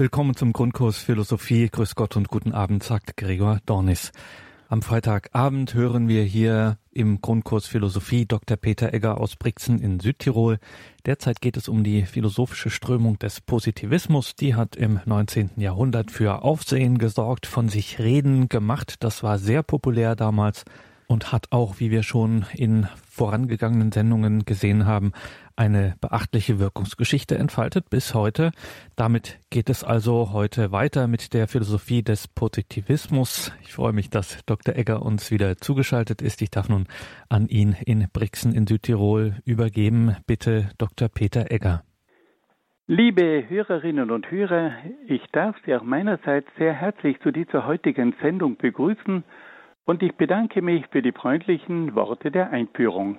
Willkommen zum Grundkurs Philosophie. Grüß Gott und guten Abend, sagt Gregor Dornis. Am Freitagabend hören wir hier im Grundkurs Philosophie Dr. Peter Egger aus Brixen in Südtirol. Derzeit geht es um die philosophische Strömung des Positivismus. Die hat im 19. Jahrhundert für Aufsehen gesorgt, von sich reden gemacht. Das war sehr populär damals und hat auch, wie wir schon in vorangegangenen Sendungen gesehen haben, eine beachtliche Wirkungsgeschichte entfaltet bis heute. Damit geht es also heute weiter mit der Philosophie des Positivismus. Ich freue mich, dass Dr. Egger uns wieder zugeschaltet ist. Ich darf nun an ihn in Brixen in Südtirol übergeben. Bitte, Dr. Peter Egger. Liebe Hörerinnen und Hörer, ich darf Sie auch meinerseits sehr herzlich zu dieser heutigen Sendung begrüßen und ich bedanke mich für die freundlichen Worte der Einführung.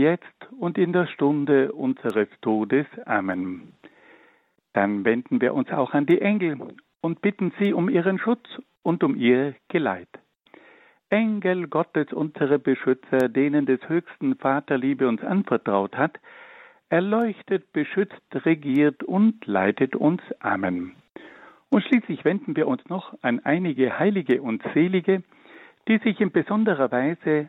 jetzt und in der Stunde unseres Todes. Amen. Dann wenden wir uns auch an die Engel und bitten sie um ihren Schutz und um ihr Geleit. Engel Gottes, unsere Beschützer, denen des höchsten Vaterliebe uns anvertraut hat, erleuchtet, beschützt, regiert und leitet uns. Amen. Und schließlich wenden wir uns noch an einige Heilige und Selige, die sich in besonderer Weise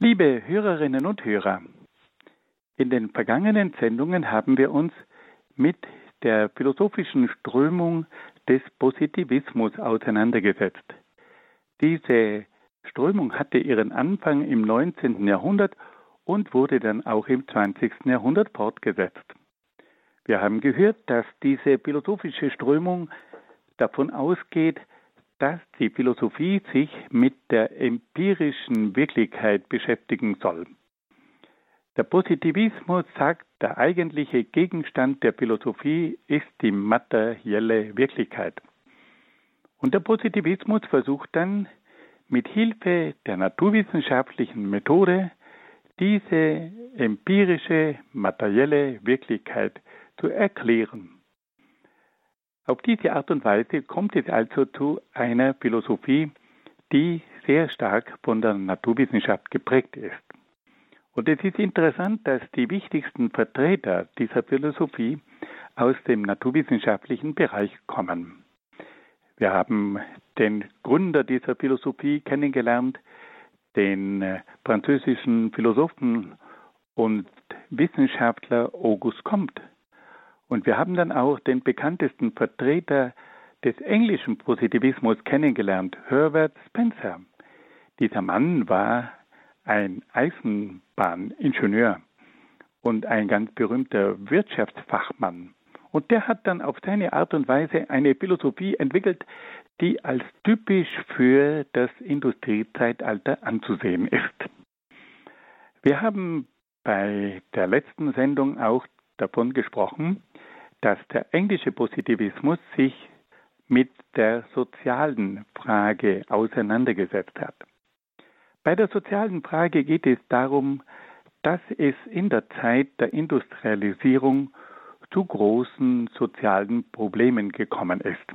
Liebe Hörerinnen und Hörer, in den vergangenen Sendungen haben wir uns mit der philosophischen Strömung des Positivismus auseinandergesetzt. Diese Strömung hatte ihren Anfang im 19. Jahrhundert und wurde dann auch im 20. Jahrhundert fortgesetzt. Wir haben gehört, dass diese philosophische Strömung davon ausgeht, dass die Philosophie sich mit der empirischen Wirklichkeit beschäftigen soll. Der Positivismus sagt, der eigentliche Gegenstand der Philosophie ist die materielle Wirklichkeit. Und der Positivismus versucht dann mit Hilfe der naturwissenschaftlichen Methode diese empirische materielle Wirklichkeit zu erklären. Auf diese Art und Weise kommt es also zu einer Philosophie, die sehr stark von der Naturwissenschaft geprägt ist. Und es ist interessant, dass die wichtigsten Vertreter dieser Philosophie aus dem naturwissenschaftlichen Bereich kommen. Wir haben den Gründer dieser Philosophie kennengelernt, den äh, französischen Philosophen und Wissenschaftler Auguste Comte. Und wir haben dann auch den bekanntesten Vertreter des englischen Positivismus kennengelernt, Herbert Spencer. Dieser Mann war ein Eisenbahningenieur und ein ganz berühmter Wirtschaftsfachmann. Und der hat dann auf seine Art und Weise eine Philosophie entwickelt, die als typisch für das Industriezeitalter anzusehen ist. Wir haben bei der letzten Sendung auch davon gesprochen, dass der englische Positivismus sich mit der sozialen Frage auseinandergesetzt hat. Bei der sozialen Frage geht es darum, dass es in der Zeit der Industrialisierung zu großen sozialen Problemen gekommen ist.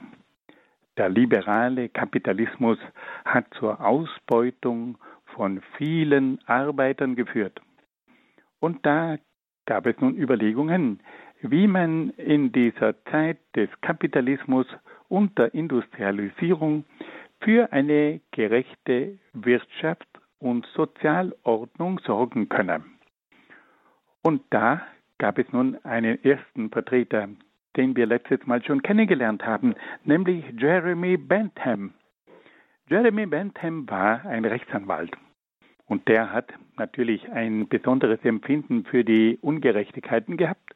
Der liberale Kapitalismus hat zur Ausbeutung von vielen Arbeitern geführt. Und da gab es nun Überlegungen, wie man in dieser Zeit des Kapitalismus und der Industrialisierung für eine gerechte Wirtschaft und Sozialordnung sorgen könne. Und da gab es nun einen ersten Vertreter, den wir letztes Mal schon kennengelernt haben, nämlich Jeremy Bentham. Jeremy Bentham war ein Rechtsanwalt und der hat natürlich ein besonderes Empfinden für die Ungerechtigkeiten gehabt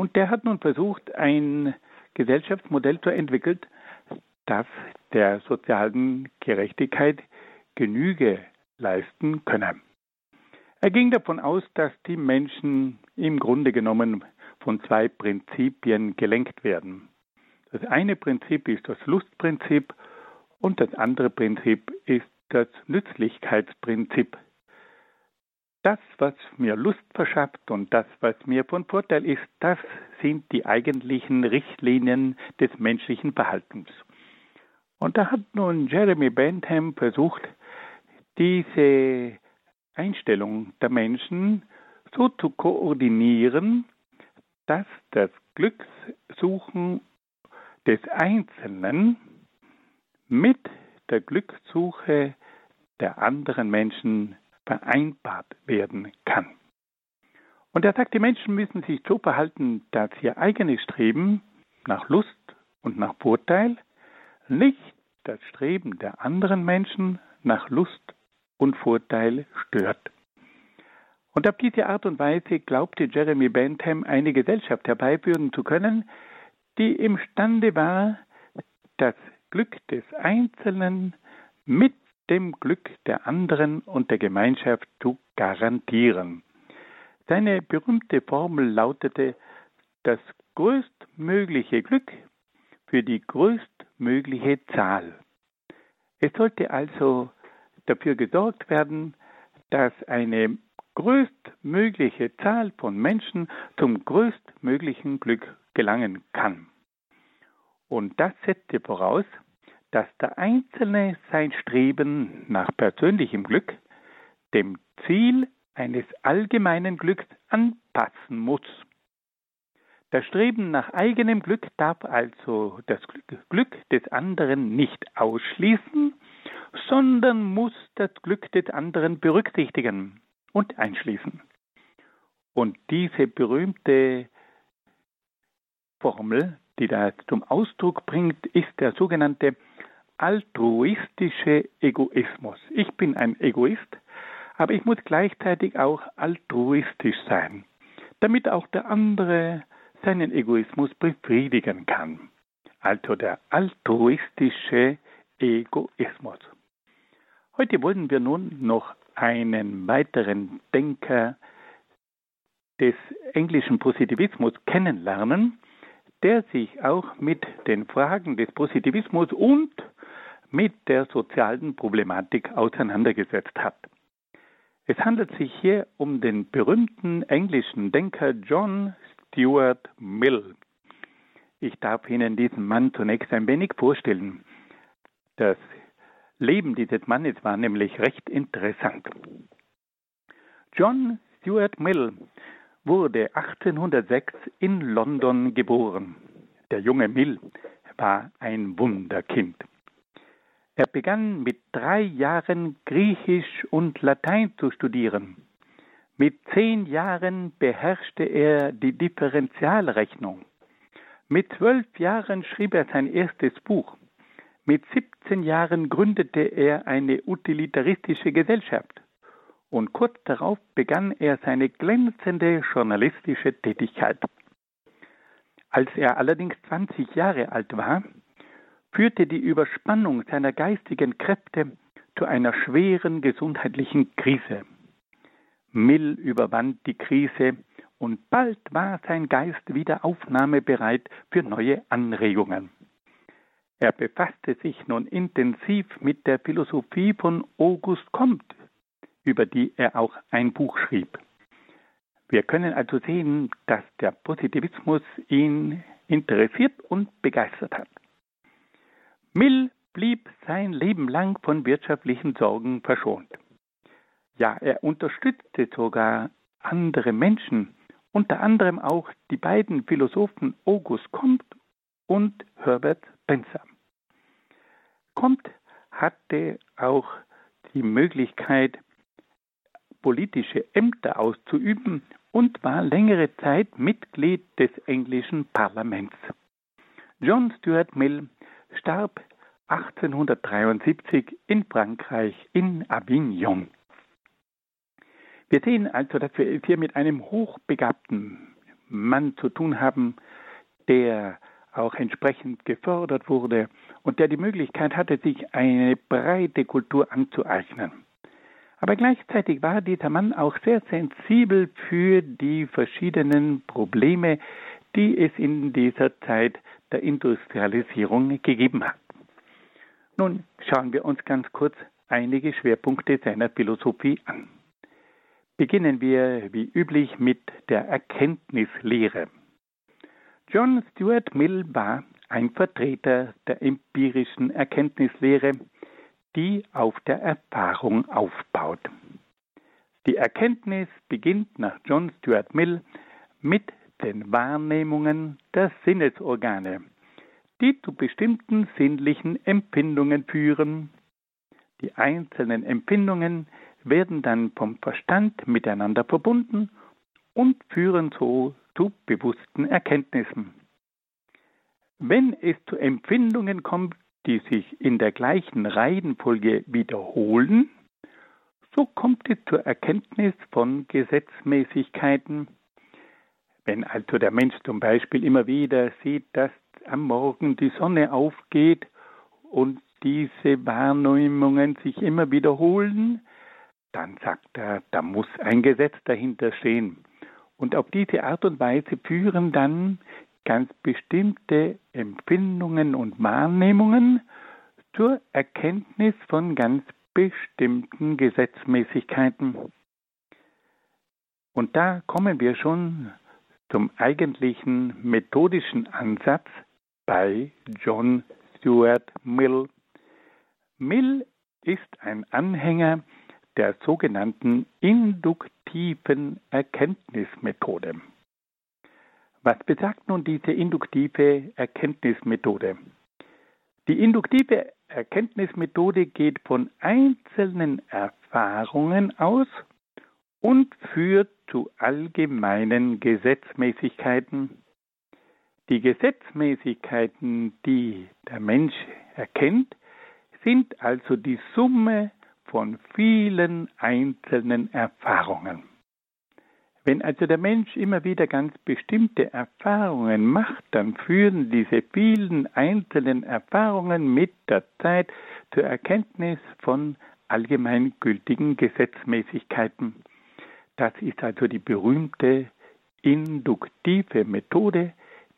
und der hat nun versucht, ein Gesellschaftsmodell zu entwickeln, das der sozialen Gerechtigkeit Genüge leisten könne. Er ging davon aus, dass die Menschen im Grunde genommen von zwei Prinzipien gelenkt werden. Das eine Prinzip ist das Lustprinzip und das andere Prinzip ist das Nützlichkeitsprinzip. Das, was mir Lust verschafft und das, was mir von Vorteil ist, das sind die eigentlichen Richtlinien des menschlichen Verhaltens. Und da hat nun Jeremy Bentham versucht, diese Einstellung der Menschen so zu koordinieren, dass das Glückssuchen des Einzelnen mit der Glückssuche der anderen Menschen vereinbart werden kann. Und er sagt, die Menschen müssen sich so verhalten, dass ihr eigenes Streben nach Lust und nach Vorteil nicht das Streben der anderen Menschen nach Lust und Vorteil stört. Und auf diese Art und Weise glaubte Jeremy Bentham eine Gesellschaft herbeiführen zu können, die imstande war, das Glück des Einzelnen mit dem Glück der anderen und der Gemeinschaft zu garantieren. Seine berühmte Formel lautete das größtmögliche Glück für die größtmögliche Zahl. Es sollte also dafür gesorgt werden, dass eine größtmögliche Zahl von Menschen zum größtmöglichen Glück gelangen kann. Und das setzte voraus, dass der Einzelne sein Streben nach persönlichem Glück dem Ziel eines allgemeinen Glücks anpassen muss. Das Streben nach eigenem Glück darf also das Glück des anderen nicht ausschließen, sondern muss das Glück des anderen berücksichtigen und einschließen. Und diese berühmte Formel, die da zum Ausdruck bringt, ist der sogenannte altruistische Egoismus. Ich bin ein Egoist, aber ich muss gleichzeitig auch altruistisch sein, damit auch der andere seinen Egoismus befriedigen kann. Also der altruistische Egoismus. Heute wollen wir nun noch einen weiteren Denker des englischen Positivismus kennenlernen, der sich auch mit den Fragen des Positivismus und mit der sozialen Problematik auseinandergesetzt hat. Es handelt sich hier um den berühmten englischen Denker John Stuart Mill. Ich darf Ihnen diesen Mann zunächst ein wenig vorstellen. Das Leben dieses Mannes war nämlich recht interessant. John Stuart Mill wurde 1806 in London geboren. Der junge Mill war ein Wunderkind. Er begann mit drei Jahren Griechisch und Latein zu studieren. Mit zehn Jahren beherrschte er die Differentialrechnung. Mit zwölf Jahren schrieb er sein erstes Buch. Mit 17 Jahren gründete er eine utilitaristische Gesellschaft. Und kurz darauf begann er seine glänzende journalistische Tätigkeit. Als er allerdings 20 Jahre alt war, führte die Überspannung seiner geistigen Kräfte zu einer schweren gesundheitlichen Krise. Mill überwand die Krise und bald war sein Geist wieder aufnahmebereit für neue Anregungen. Er befasste sich nun intensiv mit der Philosophie von Auguste Comte, über die er auch ein Buch schrieb. Wir können also sehen, dass der Positivismus ihn interessiert und begeistert hat. Mill blieb sein Leben lang von wirtschaftlichen Sorgen verschont. Ja, er unterstützte sogar andere Menschen, unter anderem auch die beiden Philosophen August Comte und Herbert Spencer. Comte hatte auch die Möglichkeit, politische Ämter auszuüben und war längere Zeit Mitglied des englischen Parlaments. John Stuart Mill starb 1873 in Frankreich in Avignon. Wir sehen also, dass wir es hier mit einem hochbegabten Mann zu tun haben, der auch entsprechend gefördert wurde und der die Möglichkeit hatte, sich eine breite Kultur anzueignen. Aber gleichzeitig war dieser Mann auch sehr sensibel für die verschiedenen Probleme, die es in dieser Zeit der Industrialisierung gegeben hat. Nun schauen wir uns ganz kurz einige Schwerpunkte seiner Philosophie an. Beginnen wir wie üblich mit der Erkenntnislehre. John Stuart Mill war ein Vertreter der empirischen Erkenntnislehre, die auf der Erfahrung aufbaut. Die Erkenntnis beginnt nach John Stuart Mill mit den Wahrnehmungen der Sinnesorgane, die zu bestimmten sinnlichen Empfindungen führen. Die einzelnen Empfindungen werden dann vom Verstand miteinander verbunden und führen so zu bewussten Erkenntnissen. Wenn es zu Empfindungen kommt, die sich in der gleichen Reihenfolge wiederholen, so kommt es zur Erkenntnis von Gesetzmäßigkeiten. Wenn also der Mensch zum Beispiel immer wieder sieht, dass am Morgen die Sonne aufgeht und diese Wahrnehmungen sich immer wiederholen, dann sagt er, da muss ein Gesetz dahinter stehen. Und auf diese Art und Weise führen dann ganz bestimmte Empfindungen und Wahrnehmungen zur Erkenntnis von ganz bestimmten Gesetzmäßigkeiten. Und da kommen wir schon zum eigentlichen methodischen Ansatz bei John Stuart Mill. Mill ist ein Anhänger der sogenannten induktiven Erkenntnismethode. Was besagt nun diese induktive Erkenntnismethode? Die induktive Erkenntnismethode geht von einzelnen Erfahrungen aus und führt zu allgemeinen Gesetzmäßigkeiten. Die Gesetzmäßigkeiten, die der Mensch erkennt, sind also die Summe von vielen einzelnen Erfahrungen. Wenn also der Mensch immer wieder ganz bestimmte Erfahrungen macht, dann führen diese vielen einzelnen Erfahrungen mit der Zeit zur Erkenntnis von allgemeingültigen Gesetzmäßigkeiten. Das ist also die berühmte induktive Methode,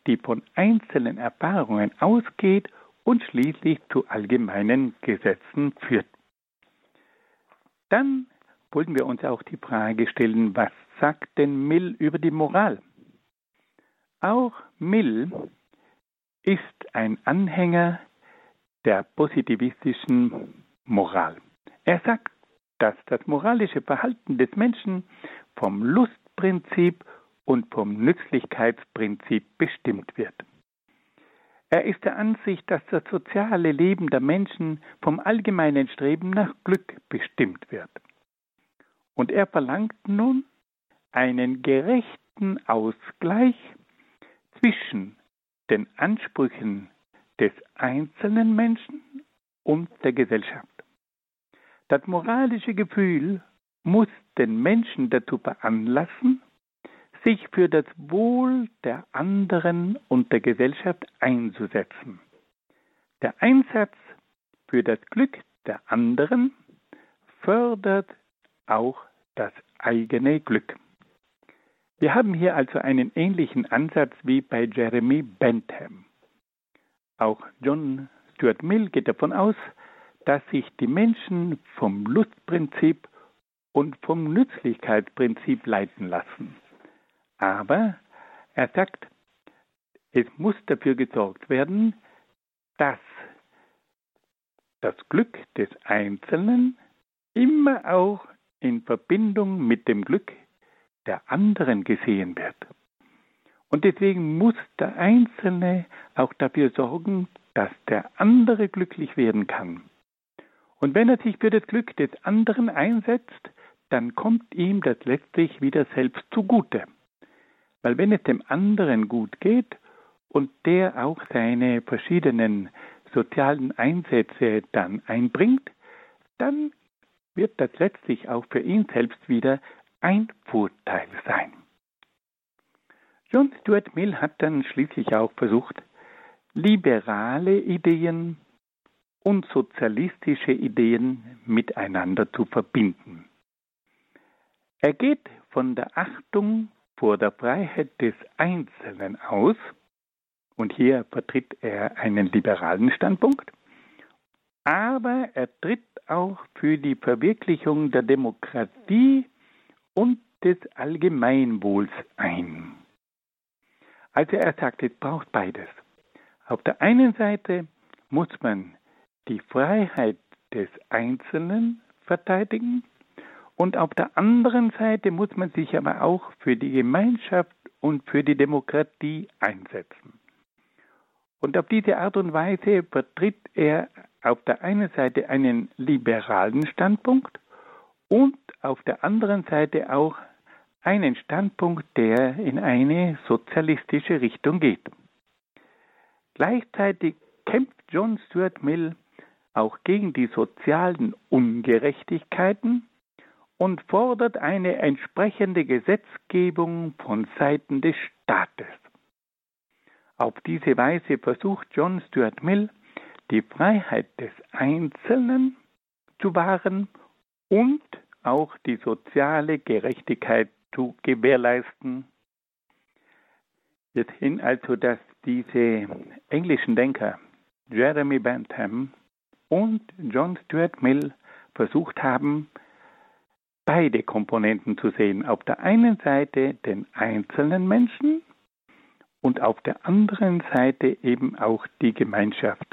die von einzelnen Erfahrungen ausgeht und schließlich zu allgemeinen Gesetzen führt. Dann wollten wir uns auch die Frage stellen, was sagt denn Mill über die Moral? Auch Mill ist ein Anhänger der positivistischen Moral. Er sagt, dass das moralische Verhalten des Menschen vom Lustprinzip und vom Nützlichkeitsprinzip bestimmt wird. Er ist der Ansicht, dass das soziale Leben der Menschen vom allgemeinen Streben nach Glück bestimmt wird. Und er verlangt nun einen gerechten Ausgleich zwischen den Ansprüchen des einzelnen Menschen und der Gesellschaft. Das moralische Gefühl muss den Menschen dazu veranlassen, sich für das Wohl der anderen und der Gesellschaft einzusetzen. Der Einsatz für das Glück der anderen fördert auch das eigene Glück. Wir haben hier also einen ähnlichen Ansatz wie bei Jeremy Bentham. Auch John Stuart Mill geht davon aus, dass sich die Menschen vom Lustprinzip und vom Nützlichkeitsprinzip leiten lassen. Aber er sagt, es muss dafür gesorgt werden, dass das Glück des Einzelnen immer auch in Verbindung mit dem Glück der anderen gesehen wird. Und deswegen muss der Einzelne auch dafür sorgen, dass der andere glücklich werden kann. Und wenn er sich für das Glück des anderen einsetzt, dann kommt ihm das letztlich wieder selbst zugute. Weil wenn es dem anderen gut geht und der auch seine verschiedenen sozialen Einsätze dann einbringt, dann wird das letztlich auch für ihn selbst wieder ein Vorteil sein. John Stuart Mill hat dann schließlich auch versucht, liberale Ideen und sozialistische Ideen miteinander zu verbinden. Er geht von der Achtung vor der Freiheit des Einzelnen aus, und hier vertritt er einen liberalen Standpunkt, aber er tritt auch für die Verwirklichung der Demokratie und des Allgemeinwohls ein. Also er sagt, es braucht beides. Auf der einen Seite muss man die Freiheit des Einzelnen verteidigen und auf der anderen Seite muss man sich aber auch für die Gemeinschaft und für die Demokratie einsetzen. Und auf diese Art und Weise vertritt er auf der einen Seite einen liberalen Standpunkt und auf der anderen Seite auch einen Standpunkt, der in eine sozialistische Richtung geht. Gleichzeitig kämpft John Stuart Mill auch gegen die sozialen Ungerechtigkeiten und fordert eine entsprechende Gesetzgebung von Seiten des Staates. Auf diese Weise versucht John Stuart Mill, die Freiheit des Einzelnen zu wahren und auch die soziale Gerechtigkeit zu gewährleisten. Wir sehen also, dass diese englischen Denker Jeremy Bentham und John Stuart Mill versucht haben, beide Komponenten zu sehen. Auf der einen Seite den einzelnen Menschen und auf der anderen Seite eben auch die Gemeinschaft.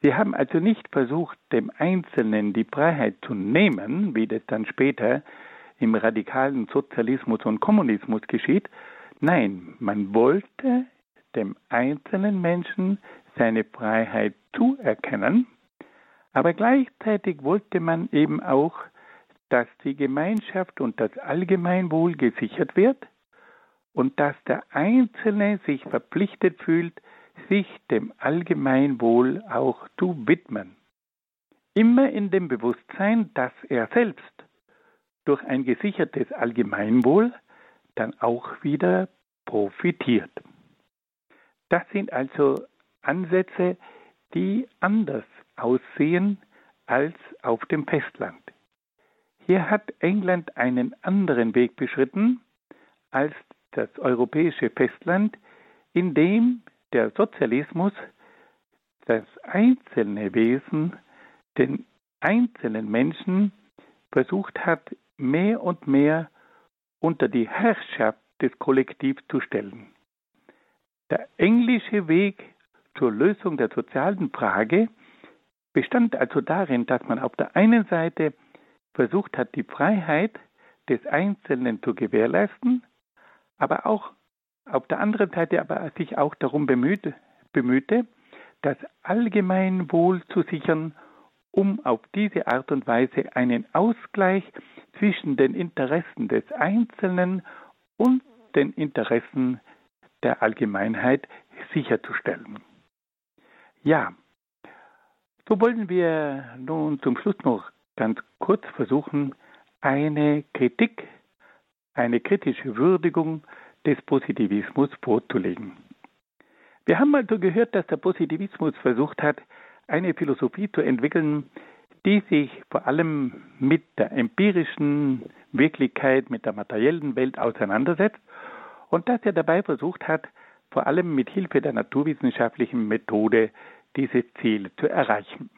Sie haben also nicht versucht, dem Einzelnen die Freiheit zu nehmen, wie das dann später im radikalen Sozialismus und Kommunismus geschieht. Nein, man wollte dem einzelnen Menschen seine Freiheit zuerkennen, aber gleichzeitig wollte man eben auch, dass die Gemeinschaft und das Allgemeinwohl gesichert wird und dass der Einzelne sich verpflichtet fühlt, sich dem Allgemeinwohl auch zu widmen. Immer in dem Bewusstsein, dass er selbst durch ein gesichertes Allgemeinwohl dann auch wieder profitiert. Das sind also Ansätze, die anders aussehen als auf dem Festland. Hier hat England einen anderen Weg beschritten als das europäische Festland, in dem der Sozialismus das einzelne Wesen, den einzelnen Menschen versucht hat, mehr und mehr unter die Herrschaft des Kollektivs zu stellen. Der englische Weg zur Lösung der sozialen Frage bestand also darin, dass man auf der einen Seite versucht hat, die Freiheit des Einzelnen zu gewährleisten, aber auch auf der anderen Seite aber sich auch darum bemühte, bemühte das Allgemeinwohl zu sichern, um auf diese Art und Weise einen Ausgleich zwischen den Interessen des Einzelnen und den Interessen der Allgemeinheit sicherzustellen. Ja, so wollen wir nun zum Schluss noch ganz kurz versuchen, eine Kritik, eine kritische Würdigung des Positivismus vorzulegen. Wir haben also gehört, dass der Positivismus versucht hat, eine Philosophie zu entwickeln, die sich vor allem mit der empirischen Wirklichkeit, mit der materiellen Welt auseinandersetzt und dass er dabei versucht hat, vor allem mit Hilfe der naturwissenschaftlichen Methode diese Ziele zu erreichen.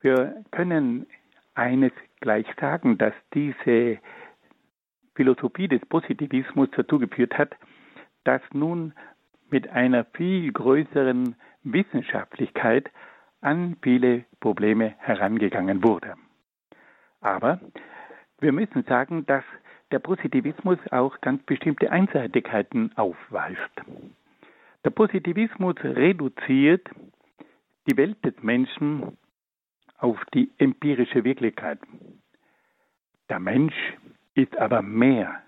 Wir können eines gleich sagen, dass diese Philosophie des Positivismus dazu geführt hat, dass nun mit einer viel größeren Wissenschaftlichkeit an viele Probleme herangegangen wurde. Aber wir müssen sagen, dass der Positivismus auch ganz bestimmte Einseitigkeiten aufweist. Der Positivismus reduziert die Welt des Menschen auf die empirische Wirklichkeit. Der Mensch ist aber mehr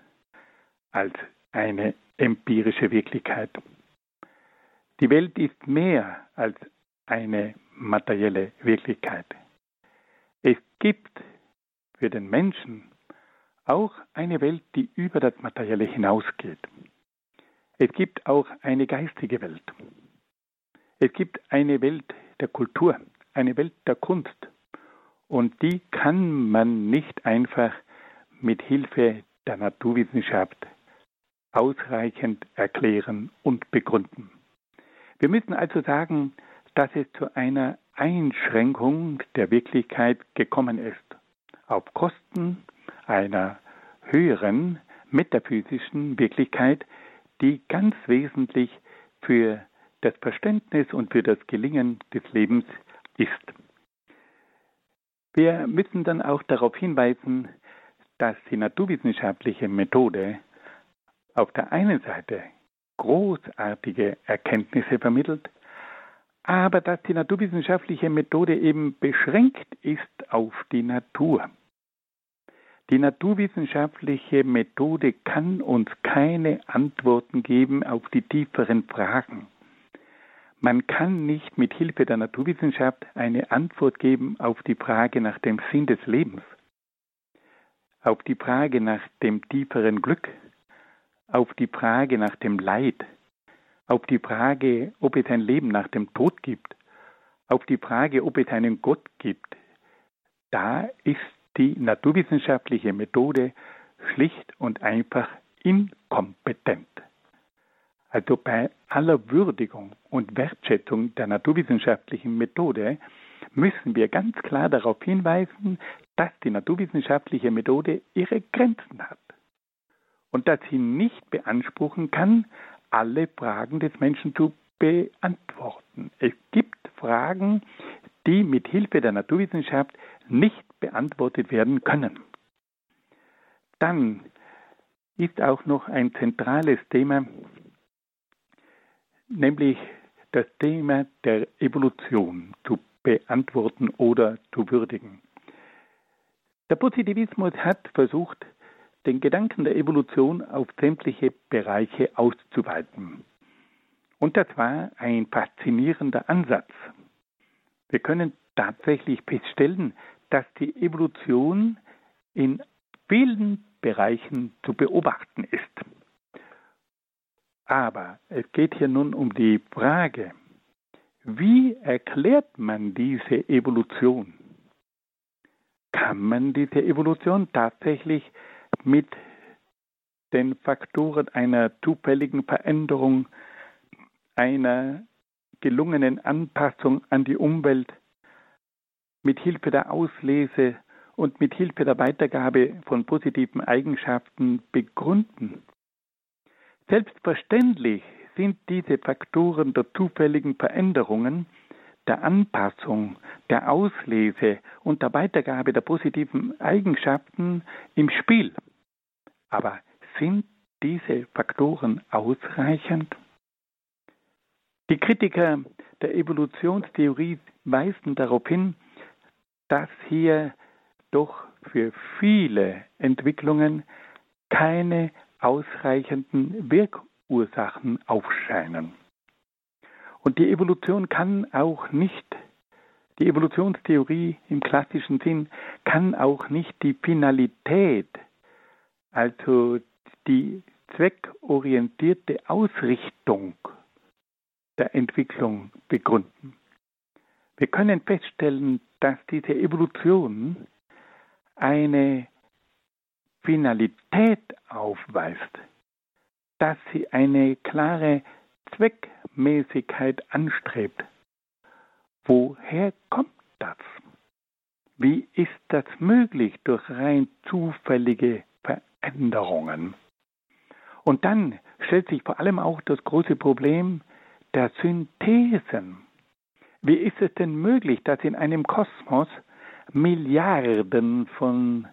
als eine empirische Wirklichkeit. Die Welt ist mehr als eine materielle Wirklichkeit. Es gibt für den Menschen auch eine Welt, die über das Materielle hinausgeht. Es gibt auch eine geistige Welt. Es gibt eine Welt der Kultur, eine Welt der Kunst. Und die kann man nicht einfach mit Hilfe der Naturwissenschaft ausreichend erklären und begründen. Wir müssen also sagen, dass es zu einer Einschränkung der Wirklichkeit gekommen ist, auf Kosten einer höheren metaphysischen Wirklichkeit, die ganz wesentlich für das Verständnis und für das Gelingen des Lebens ist. Wir müssen dann auch darauf hinweisen, dass die naturwissenschaftliche Methode auf der einen Seite großartige Erkenntnisse vermittelt, aber dass die naturwissenschaftliche Methode eben beschränkt ist auf die Natur. Die naturwissenschaftliche Methode kann uns keine Antworten geben auf die tieferen Fragen. Man kann nicht mit Hilfe der Naturwissenschaft eine Antwort geben auf die Frage nach dem Sinn des Lebens, auf die Frage nach dem tieferen Glück, auf die Frage nach dem Leid, auf die Frage, ob es ein Leben nach dem Tod gibt, auf die Frage, ob es einen Gott gibt. Da ist die naturwissenschaftliche Methode schlicht und einfach inkompetent. Also bei aller Würdigung und Wertschätzung der naturwissenschaftlichen Methode müssen wir ganz klar darauf hinweisen, dass die naturwissenschaftliche Methode ihre Grenzen hat und dass sie nicht beanspruchen kann, alle Fragen des Menschen zu beantworten. Es gibt Fragen, die mit Hilfe der Naturwissenschaft nicht beantwortet werden können. Dann ist auch noch ein zentrales Thema, nämlich das Thema der Evolution zu beantworten oder zu würdigen. Der Positivismus hat versucht, den Gedanken der Evolution auf sämtliche Bereiche auszuweiten. Und das war ein faszinierender Ansatz. Wir können tatsächlich feststellen, dass die Evolution in vielen Bereichen zu beobachten ist. Aber es geht hier nun um die Frage, wie erklärt man diese Evolution? Kann man diese Evolution tatsächlich mit den Faktoren einer zufälligen Veränderung, einer gelungenen Anpassung an die Umwelt mit Hilfe der Auslese und mit Hilfe der Weitergabe von positiven Eigenschaften begründen. Selbstverständlich sind diese Faktoren der zufälligen Veränderungen, der Anpassung, der Auslese und der Weitergabe der positiven Eigenschaften im Spiel. Aber sind diese Faktoren ausreichend? Die Kritiker der Evolutionstheorie weisen darauf hin, dass hier doch für viele Entwicklungen keine ausreichenden Wirkursachen aufscheinen. Und die Evolution kann auch nicht, die Evolutionstheorie im klassischen Sinn kann auch nicht die Finalität, also die zweckorientierte Ausrichtung der Entwicklung begründen. Wir können feststellen, dass diese Evolution eine Finalität aufweist, dass sie eine klare Zweckmäßigkeit anstrebt. Woher kommt das? Wie ist das möglich durch rein zufällige Veränderungen? Und dann stellt sich vor allem auch das große Problem der Synthesen. Wie ist es denn möglich, dass in einem Kosmos Milliarden von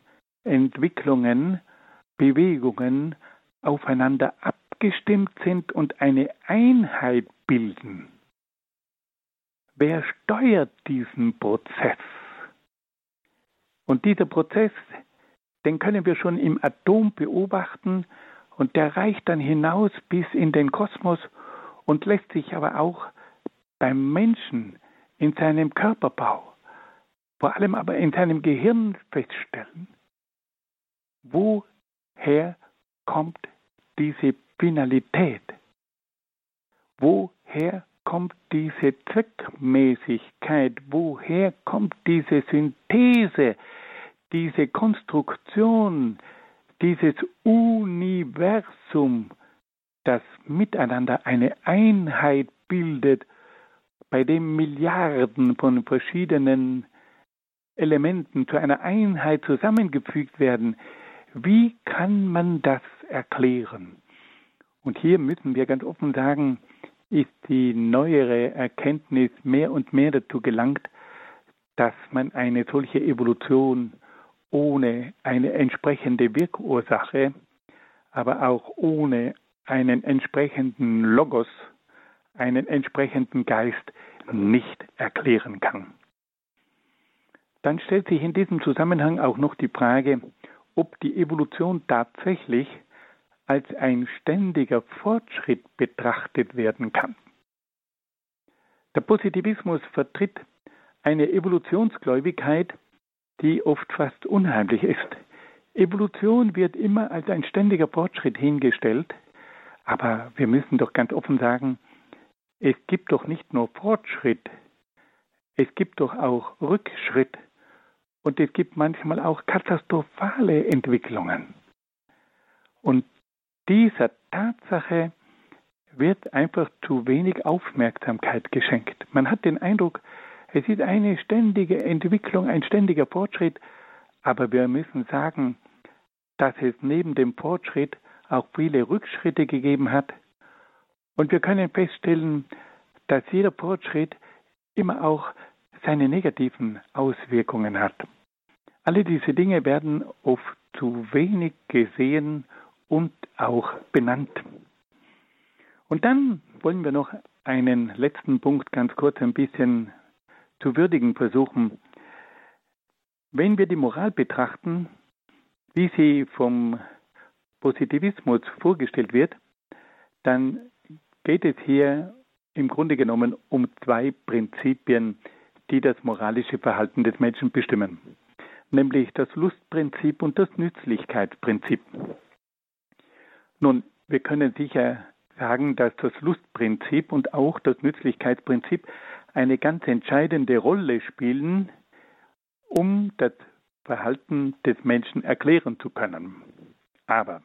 Entwicklungen, Bewegungen aufeinander abgestimmt sind und eine Einheit bilden. Wer steuert diesen Prozess? Und dieser Prozess, den können wir schon im Atom beobachten und der reicht dann hinaus bis in den Kosmos und lässt sich aber auch beim Menschen in seinem Körperbau, vor allem aber in seinem Gehirn feststellen, woher kommt diese Finalität? Woher kommt diese Zweckmäßigkeit? Woher kommt diese Synthese, diese Konstruktion, dieses Universum, das miteinander eine Einheit bildet, bei dem Milliarden von verschiedenen Elementen zu einer Einheit zusammengefügt werden? Wie kann man das erklären? Und hier müssen wir ganz offen sagen, ist die neuere Erkenntnis mehr und mehr dazu gelangt, dass man eine solche Evolution ohne eine entsprechende Wirkursache, aber auch ohne einen entsprechenden Logos, einen entsprechenden Geist nicht erklären kann. Dann stellt sich in diesem Zusammenhang auch noch die Frage, ob die Evolution tatsächlich als ein ständiger Fortschritt betrachtet werden kann. Der Positivismus vertritt eine Evolutionsgläubigkeit, die oft fast unheimlich ist. Evolution wird immer als ein ständiger Fortschritt hingestellt, aber wir müssen doch ganz offen sagen, es gibt doch nicht nur Fortschritt, es gibt doch auch Rückschritt und es gibt manchmal auch katastrophale Entwicklungen. Und dieser Tatsache wird einfach zu wenig Aufmerksamkeit geschenkt. Man hat den Eindruck, es ist eine ständige Entwicklung, ein ständiger Fortschritt, aber wir müssen sagen, dass es neben dem Fortschritt auch viele Rückschritte gegeben hat. Und wir können feststellen, dass jeder Fortschritt immer auch seine negativen Auswirkungen hat. Alle diese Dinge werden oft zu wenig gesehen und auch benannt. Und dann wollen wir noch einen letzten Punkt ganz kurz ein bisschen zu würdigen versuchen. Wenn wir die Moral betrachten, wie sie vom Positivismus vorgestellt wird, dann geht es hier im Grunde genommen um zwei Prinzipien, die das moralische Verhalten des Menschen bestimmen, nämlich das Lustprinzip und das Nützlichkeitsprinzip. Nun, wir können sicher sagen, dass das Lustprinzip und auch das Nützlichkeitsprinzip eine ganz entscheidende Rolle spielen, um das Verhalten des Menschen erklären zu können. Aber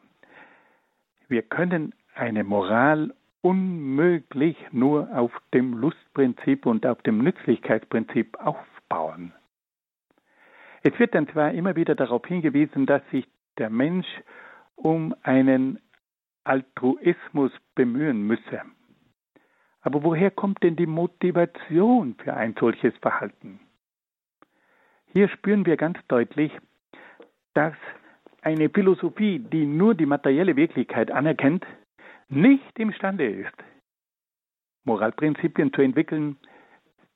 wir können eine Moral unmöglich nur auf dem Lustprinzip und auf dem Nützlichkeitsprinzip aufbauen. Es wird dann zwar immer wieder darauf hingewiesen, dass sich der Mensch um einen Altruismus bemühen müsse. Aber woher kommt denn die Motivation für ein solches Verhalten? Hier spüren wir ganz deutlich, dass eine Philosophie, die nur die materielle Wirklichkeit anerkennt, nicht imstande ist, Moralprinzipien zu entwickeln,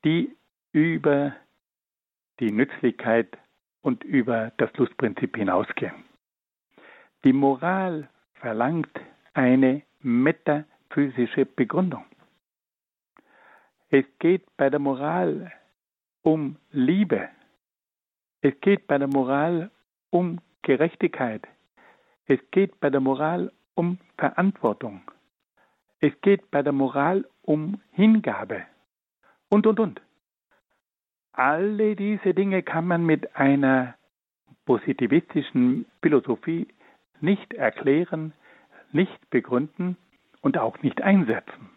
die über die Nützlichkeit und über das Lustprinzip hinausgehen. Die Moral verlangt eine metaphysische Begründung. Es geht bei der Moral um Liebe. Es geht bei der Moral um Gerechtigkeit. Es geht bei der Moral um Verantwortung. Es geht bei der Moral um Hingabe. Und, und, und. Alle diese Dinge kann man mit einer positivistischen Philosophie nicht erklären, nicht begründen und auch nicht einsetzen.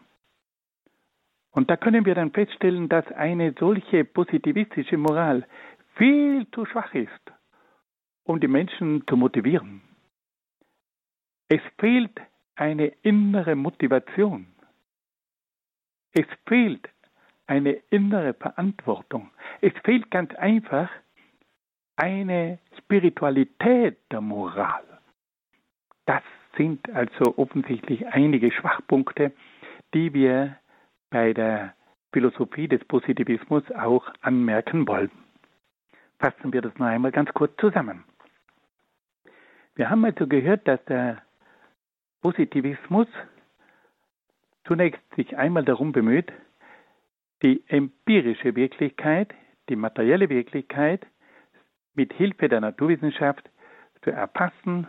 Und da können wir dann feststellen, dass eine solche positivistische Moral viel zu schwach ist, um die Menschen zu motivieren. Es fehlt eine innere Motivation. Es fehlt eine innere Verantwortung. Es fehlt ganz einfach eine Spiritualität der Moral. Das sind also offensichtlich einige Schwachpunkte, die wir bei der Philosophie des Positivismus auch anmerken wollen. Fassen wir das noch einmal ganz kurz zusammen. Wir haben also gehört, dass der Positivismus zunächst sich einmal darum bemüht, die empirische Wirklichkeit, die materielle Wirklichkeit mit Hilfe der Naturwissenschaft zu erfassen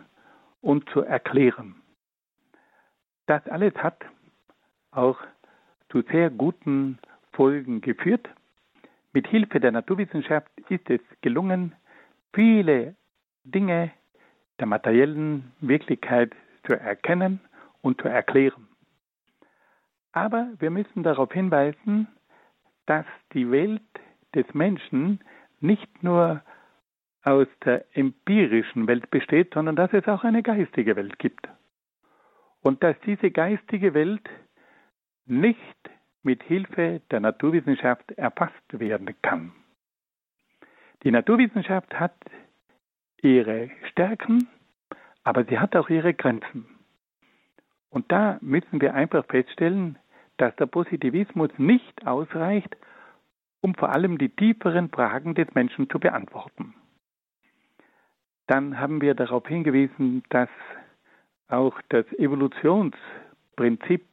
und zu erklären. Das alles hat auch zu sehr guten Folgen geführt. Mit Hilfe der Naturwissenschaft ist es gelungen, viele Dinge der materiellen Wirklichkeit zu erkennen und zu erklären. Aber wir müssen darauf hinweisen, dass die Welt des Menschen nicht nur aus der empirischen Welt besteht, sondern dass es auch eine geistige Welt gibt. Und dass diese geistige Welt nicht mit Hilfe der Naturwissenschaft erfasst werden kann. Die Naturwissenschaft hat ihre Stärken, aber sie hat auch ihre Grenzen. Und da müssen wir einfach feststellen, dass der Positivismus nicht ausreicht, um vor allem die tieferen Fragen des Menschen zu beantworten. Dann haben wir darauf hingewiesen, dass auch das Evolutionsprinzip,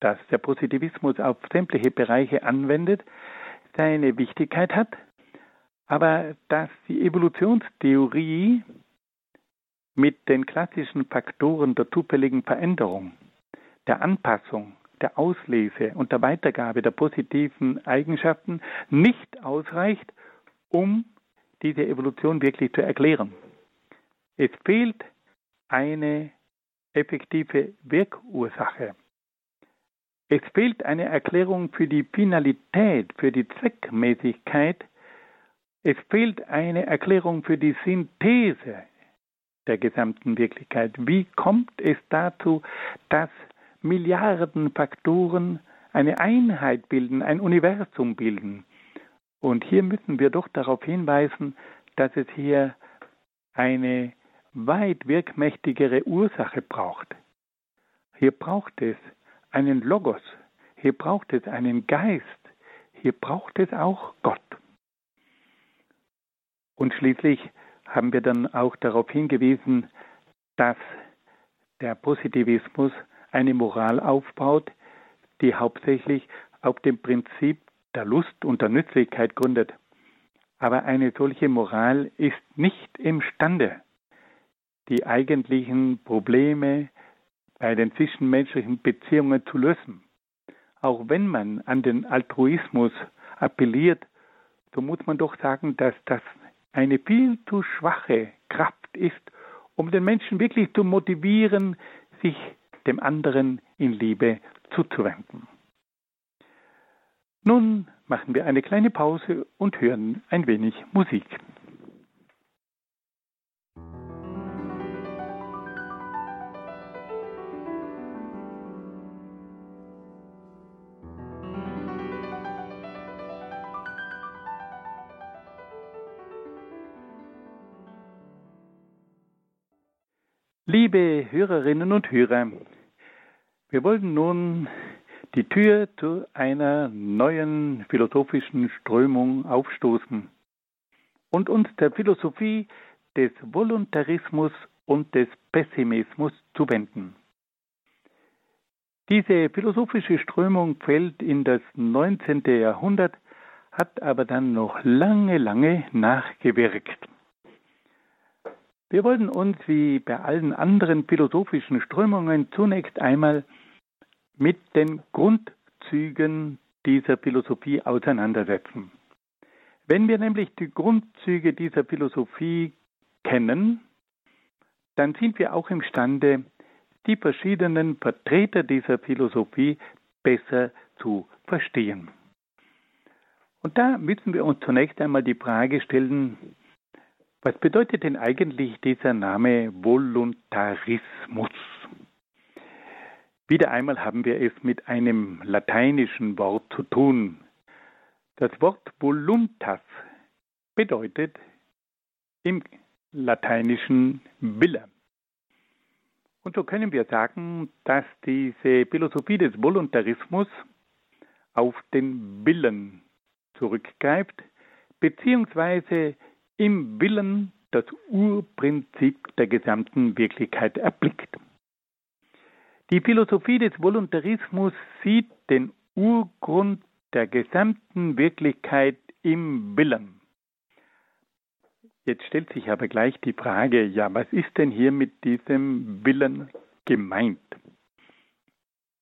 das der Positivismus auf sämtliche Bereiche anwendet, seine Wichtigkeit hat, aber dass die Evolutionstheorie mit den klassischen Faktoren der zufälligen Veränderung, der Anpassung, der Auslese und der Weitergabe der positiven Eigenschaften nicht ausreicht, um diese Evolution wirklich zu erklären. Es fehlt eine effektive Wirkursache. Es fehlt eine Erklärung für die Finalität, für die Zweckmäßigkeit. Es fehlt eine Erklärung für die Synthese der gesamten Wirklichkeit. Wie kommt es dazu, dass Milliarden Faktoren eine Einheit bilden, ein Universum bilden? Und hier müssen wir doch darauf hinweisen, dass es hier eine weit wirkmächtigere Ursache braucht. Hier braucht es einen Logos, hier braucht es einen Geist, hier braucht es auch Gott. Und schließlich haben wir dann auch darauf hingewiesen, dass der Positivismus eine Moral aufbaut, die hauptsächlich auf dem Prinzip der Lust und der Nützlichkeit gründet. Aber eine solche Moral ist nicht imstande, die eigentlichen Probleme bei den zwischenmenschlichen Beziehungen zu lösen. Auch wenn man an den Altruismus appelliert, so muss man doch sagen, dass das eine viel zu schwache Kraft ist, um den Menschen wirklich zu motivieren, sich dem anderen in Liebe zuzuwenden. Nun machen wir eine kleine Pause und hören ein wenig Musik. Liebe Hörerinnen und Hörer, wir wollen nun die Tür zu einer neuen philosophischen Strömung aufstoßen und uns der Philosophie des Voluntarismus und des Pessimismus zuwenden. Diese philosophische Strömung fällt in das 19. Jahrhundert, hat aber dann noch lange, lange nachgewirkt. Wir wollen uns wie bei allen anderen philosophischen Strömungen zunächst einmal mit den Grundzügen dieser Philosophie auseinandersetzen. Wenn wir nämlich die Grundzüge dieser Philosophie kennen, dann sind wir auch imstande, die verschiedenen Vertreter dieser Philosophie besser zu verstehen. Und da müssen wir uns zunächst einmal die Frage stellen, was bedeutet denn eigentlich dieser Name Voluntarismus? Wieder einmal haben wir es mit einem lateinischen Wort zu tun. Das Wort voluntas bedeutet im lateinischen Wille. Und so können wir sagen, dass diese Philosophie des Voluntarismus auf den Willen zurückgreift, beziehungsweise im Willen das Urprinzip der gesamten Wirklichkeit erblickt. Die Philosophie des Voluntarismus sieht den Urgrund der gesamten Wirklichkeit im Willen. Jetzt stellt sich aber gleich die Frage, ja, was ist denn hier mit diesem Willen gemeint?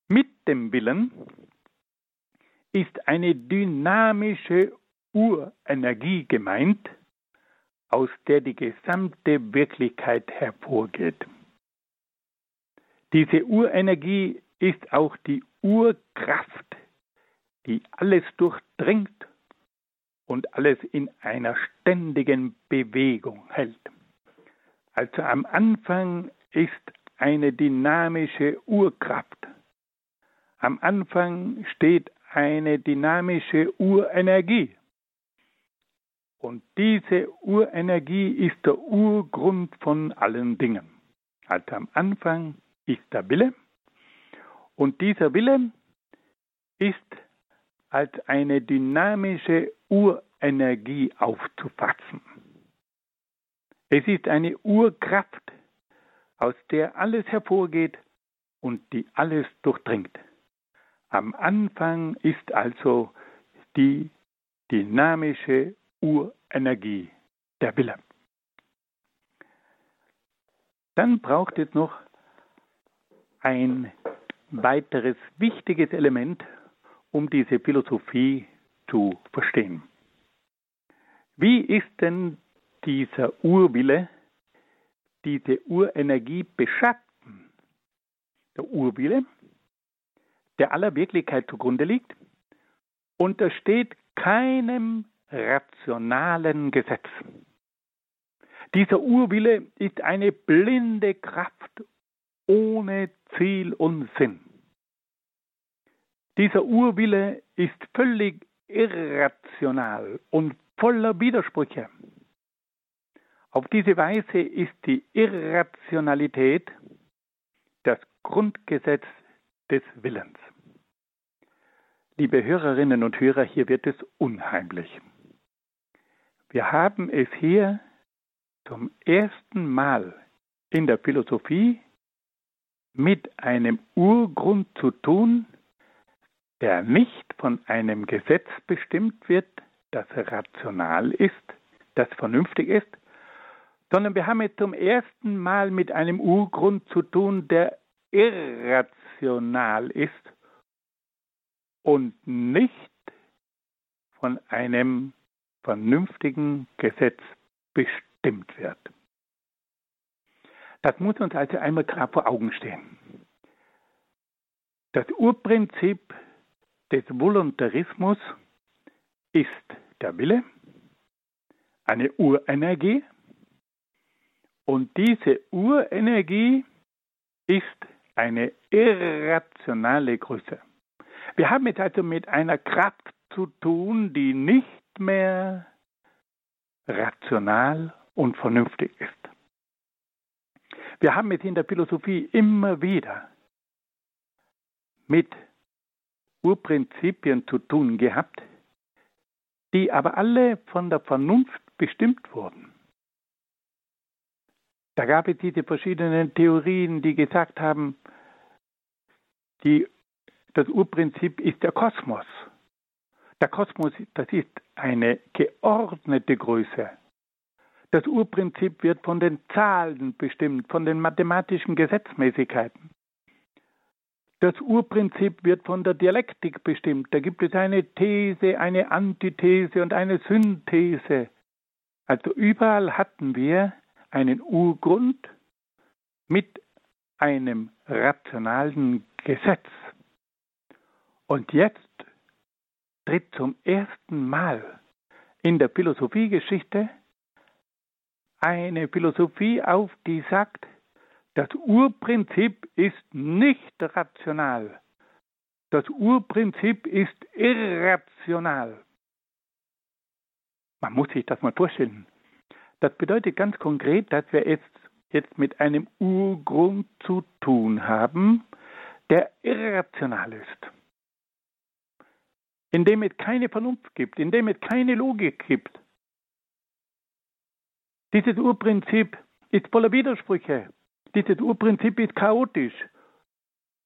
Mit dem Willen ist eine dynamische Urenergie gemeint, aus der die gesamte Wirklichkeit hervorgeht. Diese Urenergie ist auch die Urkraft, die alles durchdringt und alles in einer ständigen Bewegung hält. Also am Anfang ist eine dynamische Urkraft. Am Anfang steht eine dynamische Urenergie. Und diese Urenergie ist der Urgrund von allen Dingen. Also am Anfang ist der Wille und dieser Wille ist als eine dynamische Urenergie aufzufassen. Es ist eine Urkraft, aus der alles hervorgeht und die alles durchdringt. Am Anfang ist also die dynamische Urenergie der Wille. Dann braucht es noch ein weiteres wichtiges Element, um diese Philosophie zu verstehen. Wie ist denn dieser Urwille, diese Urenergie beschaffen? Der Urwille, der aller Wirklichkeit zugrunde liegt, untersteht keinem rationalen Gesetz. Dieser Urwille ist eine blinde Kraft ohne Ziel und Sinn. Dieser Urwille ist völlig irrational und voller Widersprüche. Auf diese Weise ist die Irrationalität das Grundgesetz des Willens. Liebe Hörerinnen und Hörer, hier wird es unheimlich. Wir haben es hier zum ersten Mal in der Philosophie mit einem Urgrund zu tun, der nicht von einem Gesetz bestimmt wird, das rational ist, das vernünftig ist, sondern wir haben es zum ersten Mal mit einem Urgrund zu tun, der irrational ist und nicht von einem vernünftigen Gesetz bestimmt wird. Das muss uns also einmal klar vor Augen stehen. Das Urprinzip des Voluntarismus ist der Wille, eine Urenergie, und diese Urenergie ist eine irrationale Größe. Wir haben es also mit einer Kraft zu tun, die nicht mehr rational und vernünftig ist. Wir haben es in der Philosophie immer wieder mit Urprinzipien zu tun gehabt, die aber alle von der Vernunft bestimmt wurden. Da gab es diese verschiedenen Theorien, die gesagt haben, die, das Urprinzip ist der Kosmos. Der Kosmos, das ist eine geordnete Größe. Das Urprinzip wird von den Zahlen bestimmt, von den mathematischen Gesetzmäßigkeiten. Das Urprinzip wird von der Dialektik bestimmt. Da gibt es eine These, eine Antithese und eine Synthese. Also überall hatten wir einen Urgrund mit einem rationalen Gesetz. Und jetzt tritt zum ersten Mal in der Philosophiegeschichte eine Philosophie auf, die sagt, das Urprinzip ist nicht rational. Das Urprinzip ist irrational. Man muss sich das mal vorstellen. Das bedeutet ganz konkret, dass wir jetzt, jetzt mit einem Urgrund zu tun haben, der irrational ist. In dem es keine Vernunft gibt, in dem es keine Logik gibt. Dieses Urprinzip ist voller Widersprüche. Dieses Urprinzip ist chaotisch.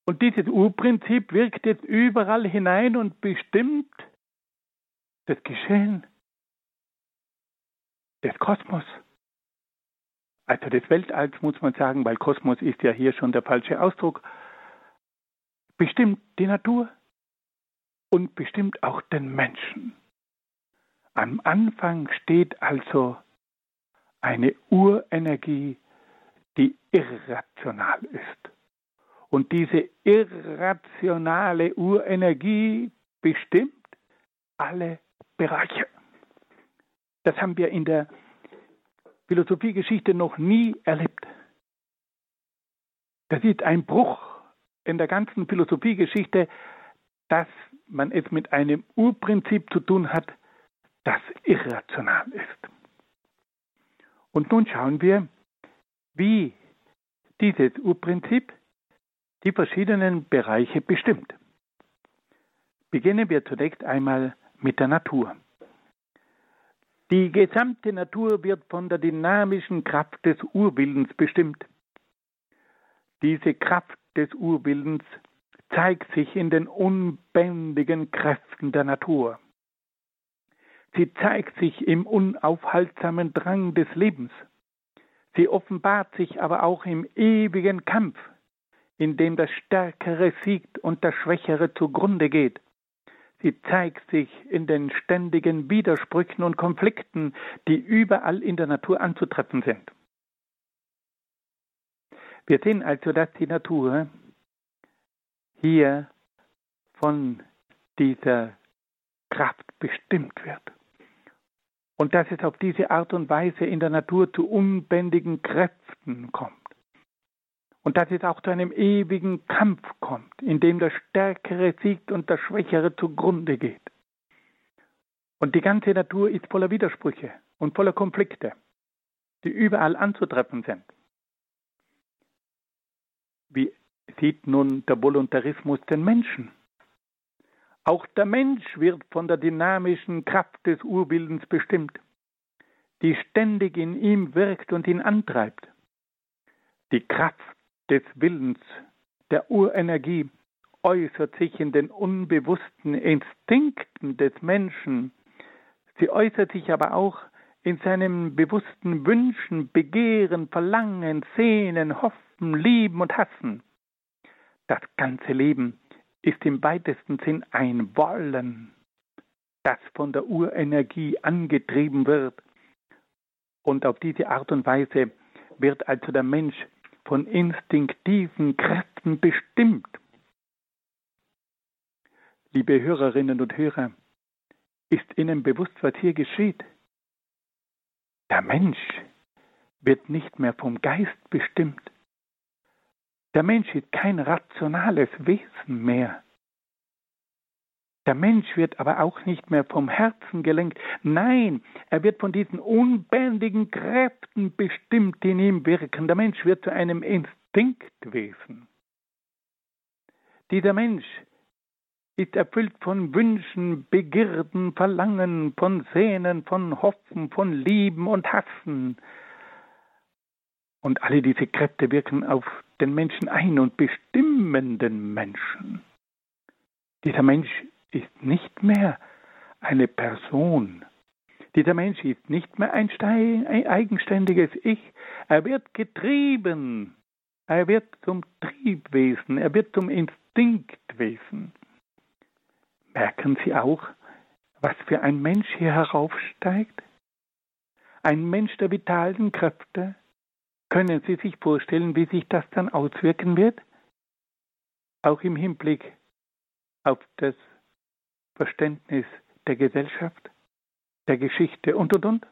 Und dieses Urprinzip wirkt jetzt überall hinein und bestimmt das Geschehen des Kosmos. Also des Weltalls muss man sagen, weil Kosmos ist ja hier schon der falsche Ausdruck, bestimmt die Natur und bestimmt auch den Menschen. Am Anfang steht also eine Urenergie, die irrational ist. Und diese irrationale Urenergie bestimmt alle Bereiche. Das haben wir in der Philosophiegeschichte noch nie erlebt. Das ist ein Bruch in der ganzen Philosophiegeschichte, dass man es mit einem Urprinzip zu tun hat, das irrational ist. Und nun schauen wir, wie dieses Urprinzip die verschiedenen Bereiche bestimmt. Beginnen wir zunächst einmal mit der Natur. Die gesamte Natur wird von der dynamischen Kraft des Urwillens bestimmt. Diese Kraft des Urwillens zeigt sich in den unbändigen Kräften der Natur. Sie zeigt sich im unaufhaltsamen Drang des Lebens. Sie offenbart sich aber auch im ewigen Kampf, in dem das Stärkere siegt und das Schwächere zugrunde geht. Sie zeigt sich in den ständigen Widersprüchen und Konflikten, die überall in der Natur anzutreffen sind. Wir sehen also, dass die Natur hier von dieser Kraft bestimmt wird. Und dass es auf diese Art und Weise in der Natur zu unbändigen Kräften kommt. Und dass es auch zu einem ewigen Kampf kommt, in dem der Stärkere siegt und der Schwächere zugrunde geht. Und die ganze Natur ist voller Widersprüche und voller Konflikte, die überall anzutreffen sind. Wie sieht nun der Voluntarismus den Menschen? Auch der Mensch wird von der dynamischen Kraft des Urwillens bestimmt, die ständig in ihm wirkt und ihn antreibt. Die Kraft des Willens, der Urenergie, äußert sich in den unbewussten Instinkten des Menschen. Sie äußert sich aber auch in seinen bewussten Wünschen, Begehren, Verlangen, Sehnen, Hoffen, Lieben und Hassen. Das ganze Leben ist im weitesten Sinn ein Wollen, das von der Urenergie angetrieben wird. Und auf diese Art und Weise wird also der Mensch von instinktiven Kräften bestimmt. Liebe Hörerinnen und Hörer, ist Ihnen bewusst, was hier geschieht? Der Mensch wird nicht mehr vom Geist bestimmt. Der Mensch ist kein rationales Wesen mehr. Der Mensch wird aber auch nicht mehr vom Herzen gelenkt. Nein, er wird von diesen unbändigen Kräften bestimmt, die in ihm wirken. Der Mensch wird zu einem Instinktwesen. Dieser Mensch ist erfüllt von Wünschen, Begierden, Verlangen, von Sehnen, von Hoffen, von Lieben und Hassen. Und alle diese Kräfte wirken auf den Menschen ein und bestimmen den Menschen. Dieser Mensch ist nicht mehr eine Person. Dieser Mensch ist nicht mehr ein, ein eigenständiges Ich. Er wird getrieben. Er wird zum Triebwesen. Er wird zum Instinktwesen. Merken Sie auch, was für ein Mensch hier heraufsteigt? Ein Mensch der vitalen Kräfte. Können Sie sich vorstellen, wie sich das dann auswirken wird? Auch im Hinblick auf das Verständnis der Gesellschaft, der Geschichte und und und.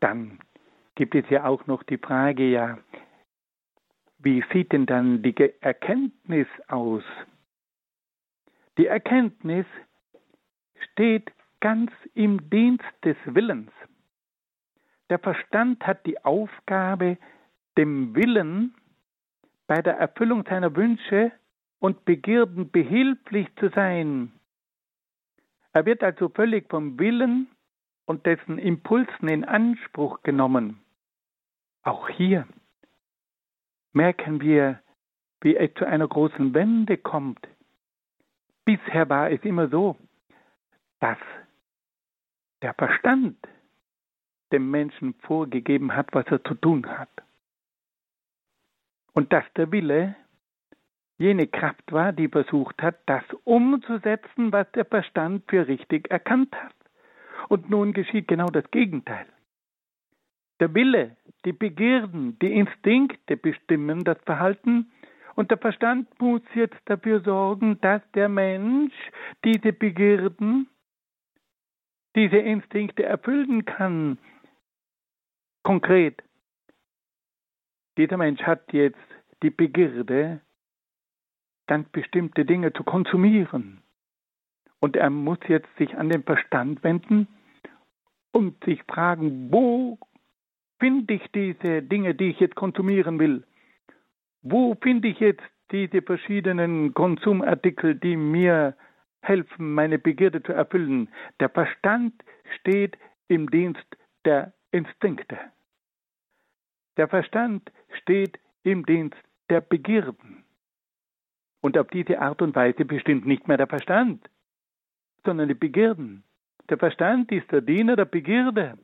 Dann gibt es ja auch noch die Frage, ja, wie sieht denn dann die Erkenntnis aus? Die Erkenntnis steht ganz im Dienst des Willens. Der Verstand hat die Aufgabe, dem Willen bei der Erfüllung seiner Wünsche und Begierden behilflich zu sein. Er wird also völlig vom Willen und dessen Impulsen in Anspruch genommen. Auch hier merken wir, wie es zu einer großen Wende kommt. Bisher war es immer so, dass der Verstand dem Menschen vorgegeben hat, was er zu tun hat. Und dass der Wille jene Kraft war, die versucht hat, das umzusetzen, was der Verstand für richtig erkannt hat. Und nun geschieht genau das Gegenteil. Der Wille, die Begierden, die Instinkte bestimmen das Verhalten und der Verstand muss jetzt dafür sorgen, dass der Mensch diese Begierden, diese Instinkte erfüllen kann. Konkret, dieser Mensch hat jetzt die Begierde, ganz bestimmte Dinge zu konsumieren. Und er muss jetzt sich an den Verstand wenden und sich fragen, wo finde ich diese Dinge, die ich jetzt konsumieren will? Wo finde ich jetzt diese verschiedenen Konsumartikel, die mir helfen, meine Begierde zu erfüllen? Der Verstand steht im Dienst der Instinkte. Der Verstand steht im Dienst der Begierden. Und auf diese Art und Weise bestimmt nicht mehr der Verstand, sondern die Begierden. Der Verstand ist der Diener der Begierde.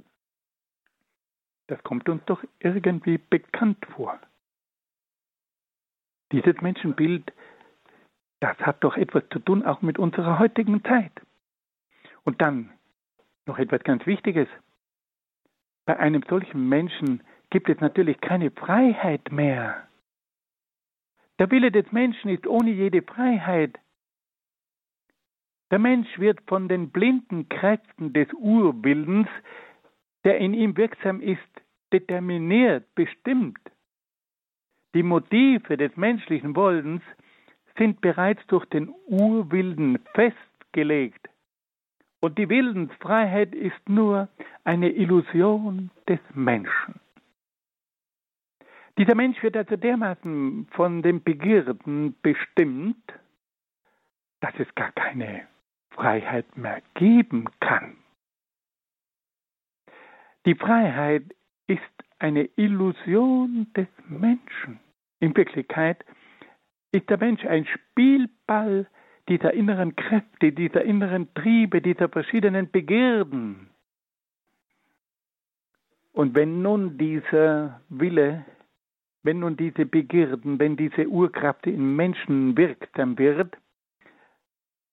Das kommt uns doch irgendwie bekannt vor. Dieses Menschenbild, das hat doch etwas zu tun auch mit unserer heutigen Zeit. Und dann noch etwas ganz Wichtiges. Bei einem solchen Menschen gibt es natürlich keine Freiheit mehr. Der Wille des Menschen ist ohne jede Freiheit. Der Mensch wird von den blinden Kräften des Urwillens, der in ihm wirksam ist, determiniert, bestimmt. Die Motive des menschlichen Wollens sind bereits durch den Urwillen festgelegt. Und die Willensfreiheit ist nur eine Illusion des Menschen. Dieser Mensch wird also dermaßen von den Begierden bestimmt, dass es gar keine Freiheit mehr geben kann. Die Freiheit ist eine Illusion des Menschen. In Wirklichkeit ist der Mensch ein Spielball dieser inneren Kräfte, dieser inneren Triebe, dieser verschiedenen Begierden. Und wenn nun dieser Wille wenn nun diese Begierden, wenn diese Urkraft im Menschen wirksam wird,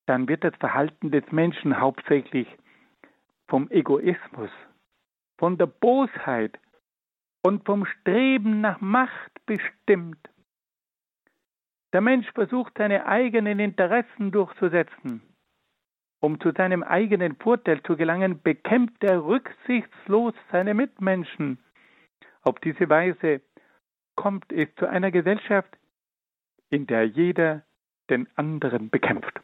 dann wird das Verhalten des Menschen hauptsächlich vom Egoismus, von der Bosheit und vom Streben nach Macht bestimmt. Der Mensch versucht seine eigenen Interessen durchzusetzen. Um zu seinem eigenen Vorteil zu gelangen, bekämpft er rücksichtslos seine Mitmenschen. Auf diese Weise kommt es zu einer Gesellschaft, in der jeder den anderen bekämpft.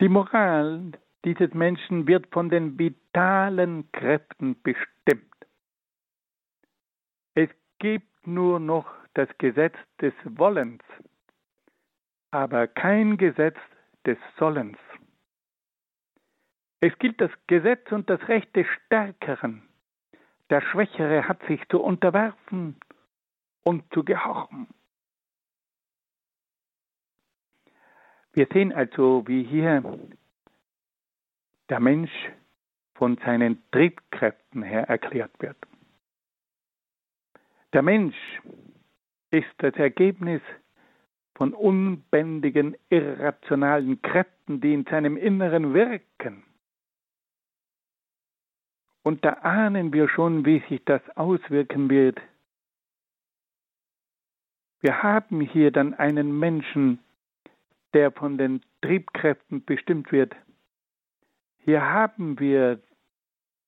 Die Moral dieses Menschen wird von den vitalen Kräften bestimmt. Es gibt nur noch das Gesetz des Wollens, aber kein Gesetz des Sollens. Es gilt das Gesetz und das Recht des Stärkeren. Der Schwächere hat sich zu unterwerfen und zu gehorchen. Wir sehen also, wie hier der Mensch von seinen Triebkräften her erklärt wird. Der Mensch ist das Ergebnis von unbändigen, irrationalen Kräften, die in seinem Inneren wirken. Und da ahnen wir schon, wie sich das auswirken wird. Wir haben hier dann einen Menschen, der von den Triebkräften bestimmt wird. Hier haben wir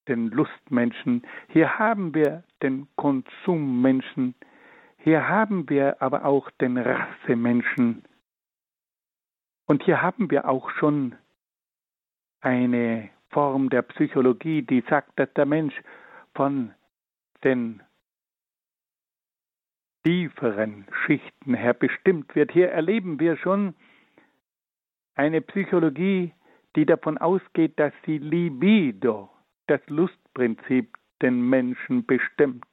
den Lustmenschen, hier haben wir den Konsummenschen, hier haben wir aber auch den Rassemenschen. Und hier haben wir auch schon eine Form der Psychologie, die sagt, dass der Mensch von den tieferen Schichten her bestimmt wird. Hier erleben wir schon eine Psychologie, die davon ausgeht, dass die Libido, das Lustprinzip, den Menschen bestimmt.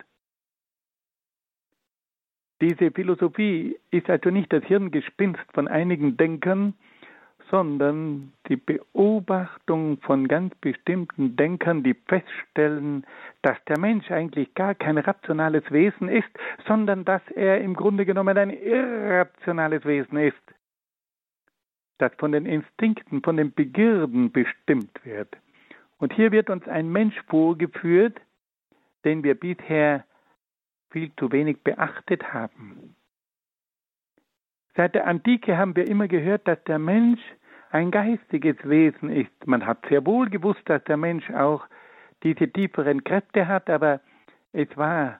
Diese Philosophie ist also nicht das Hirngespinst von einigen Denkern, sondern die Beobachtung von ganz bestimmten Denkern, die feststellen, dass der Mensch eigentlich gar kein rationales Wesen ist, sondern dass er im Grunde genommen ein irrationales Wesen ist, das von den Instinkten, von den Begierden bestimmt wird. Und hier wird uns ein Mensch vorgeführt, den wir bisher viel zu wenig beachtet haben. Seit der Antike haben wir immer gehört, dass der Mensch ein geistiges Wesen ist. Man hat sehr wohl gewusst, dass der Mensch auch diese tieferen Kräfte hat, aber es war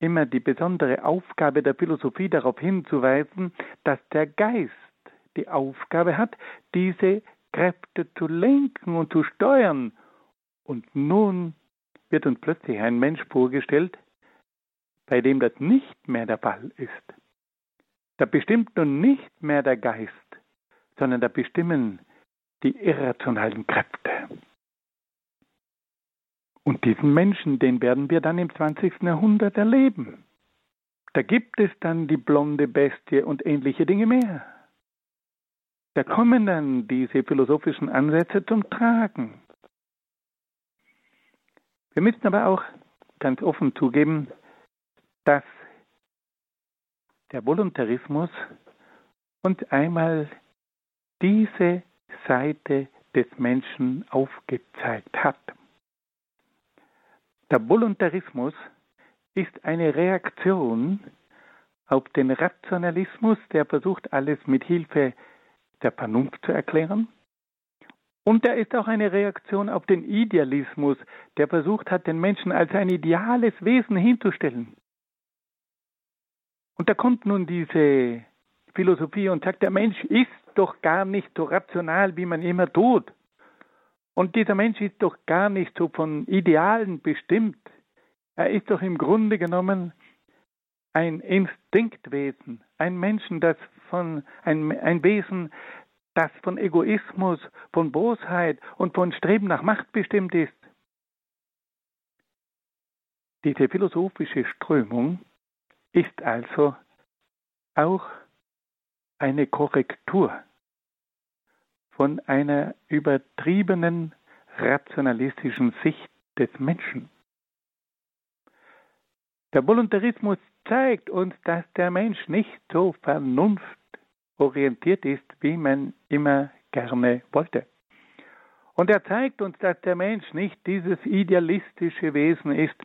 immer die besondere Aufgabe der Philosophie darauf hinzuweisen, dass der Geist die Aufgabe hat, diese Kräfte zu lenken und zu steuern. Und nun wird uns plötzlich ein Mensch vorgestellt, bei dem das nicht mehr der Fall ist. Da bestimmt nun nicht mehr der Geist, sondern da bestimmen die irrationalen Kräfte. Und diesen Menschen, den werden wir dann im 20. Jahrhundert erleben. Da gibt es dann die blonde Bestie und ähnliche Dinge mehr. Da kommen dann diese philosophischen Ansätze zum Tragen. Wir müssen aber auch ganz offen zugeben, dass der Voluntarismus uns einmal diese Seite des Menschen aufgezeigt hat. Der Voluntarismus ist eine Reaktion auf den Rationalismus, der versucht, alles mit Hilfe der Vernunft zu erklären. Und er ist auch eine Reaktion auf den Idealismus, der versucht hat, den Menschen als ein ideales Wesen hinzustellen. Und da kommt nun diese Philosophie und sagt, der Mensch ist doch gar nicht so rational, wie man immer tut. Und dieser Mensch ist doch gar nicht so von Idealen bestimmt. Er ist doch im Grunde genommen ein Instinktwesen, ein Menschen, das von ein, ein Wesen, das von Egoismus, von Bosheit und von Streben nach Macht bestimmt ist. Diese philosophische Strömung ist also auch eine Korrektur von einer übertriebenen rationalistischen Sicht des Menschen. Der Voluntarismus zeigt uns, dass der Mensch nicht so vernunftorientiert ist, wie man immer gerne wollte. Und er zeigt uns, dass der Mensch nicht dieses idealistische Wesen ist,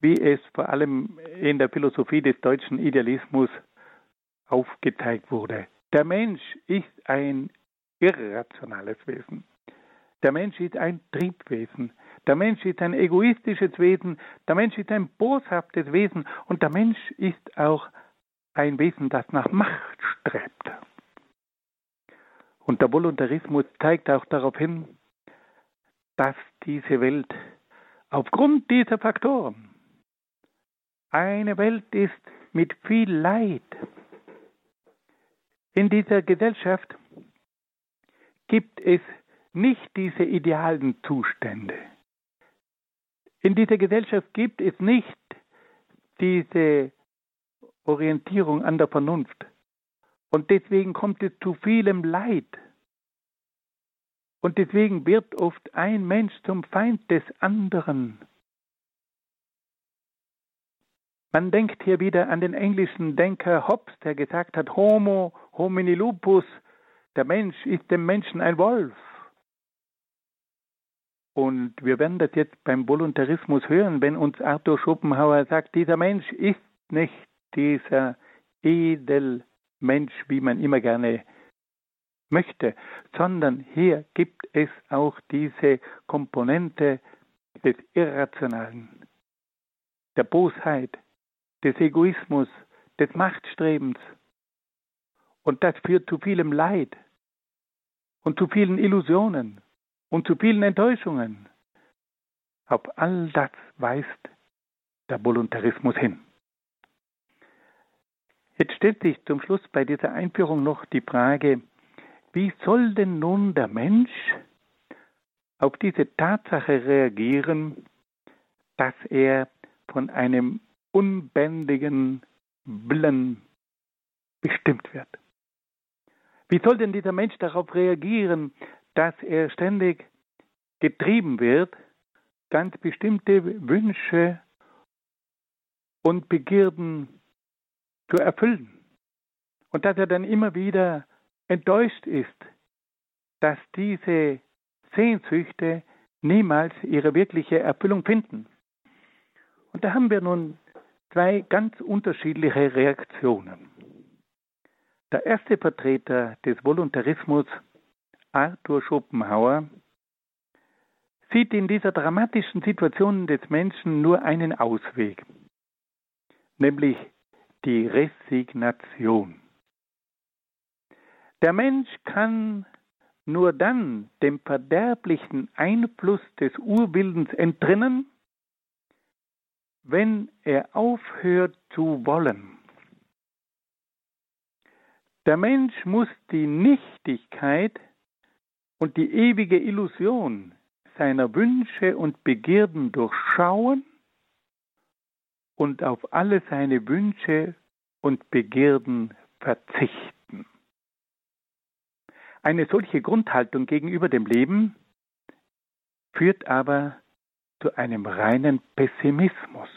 wie es vor allem in der Philosophie des deutschen Idealismus aufgezeigt wurde. Der Mensch ist ein irrationales Wesen. Der Mensch ist ein Triebwesen. Der Mensch ist ein egoistisches Wesen. Der Mensch ist ein boshaftes Wesen. Und der Mensch ist auch ein Wesen, das nach Macht strebt. Und der Voluntarismus zeigt auch darauf hin, dass diese Welt aufgrund dieser Faktoren eine Welt ist mit viel Leid. In dieser Gesellschaft gibt es nicht diese idealen Zustände. In dieser Gesellschaft gibt es nicht diese Orientierung an der Vernunft. Und deswegen kommt es zu vielem Leid. Und deswegen wird oft ein Mensch zum Feind des anderen. Man denkt hier wieder an den englischen Denker Hobbes, der gesagt hat, Homo homini lupus, der Mensch ist dem Menschen ein Wolf. Und wir werden das jetzt beim Voluntarismus hören, wenn uns Arthur Schopenhauer sagt, dieser Mensch ist nicht dieser Edelmensch, wie man immer gerne möchte, sondern hier gibt es auch diese Komponente des Irrationalen, der Bosheit, des Egoismus, des Machtstrebens. Und das führt zu vielem Leid und zu vielen Illusionen und zu vielen Enttäuschungen. Auf all das weist der Voluntarismus hin. Jetzt stellt sich zum Schluss bei dieser Einführung noch die Frage, wie soll denn nun der Mensch auf diese Tatsache reagieren, dass er von einem unbändigen Willen bestimmt wird? Wie soll denn dieser Mensch darauf reagieren, dass er ständig getrieben wird, ganz bestimmte Wünsche und Begierden zu erfüllen? Und dass er dann immer wieder enttäuscht ist, dass diese Sehnsüchte niemals ihre wirkliche Erfüllung finden. Und da haben wir nun zwei ganz unterschiedliche Reaktionen. Der erste Vertreter des Voluntarismus, Arthur Schopenhauer, sieht in dieser dramatischen Situation des Menschen nur einen Ausweg, nämlich die Resignation. Der Mensch kann nur dann dem verderblichen Einfluss des Urwillens entrinnen, wenn er aufhört zu wollen. Der Mensch muss die Nichtigkeit und die ewige Illusion seiner Wünsche und Begierden durchschauen und auf alle seine Wünsche und Begierden verzichten. Eine solche Grundhaltung gegenüber dem Leben führt aber zu einem reinen Pessimismus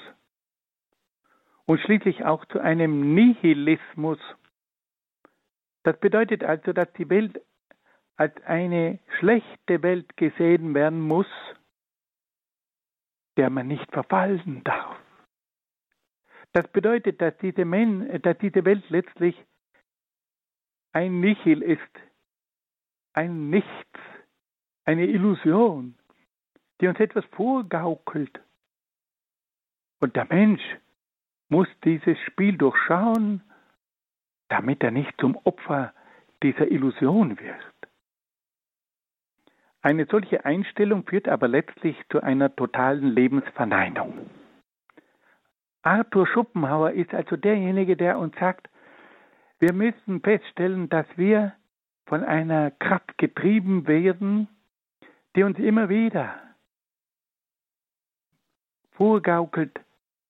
und schließlich auch zu einem Nihilismus das bedeutet also, dass die Welt als eine schlechte Welt gesehen werden muss, der man nicht verfallen darf. Das bedeutet, dass diese, Men dass diese Welt letztlich ein Nihil ist, ein Nichts, eine Illusion, die uns etwas vorgaukelt. Und der Mensch muss dieses Spiel durchschauen damit er nicht zum Opfer dieser Illusion wird. Eine solche Einstellung führt aber letztlich zu einer totalen Lebensverneinung. Arthur Schopenhauer ist also derjenige, der uns sagt, wir müssen feststellen, dass wir von einer Kraft getrieben werden, die uns immer wieder vorgaukelt,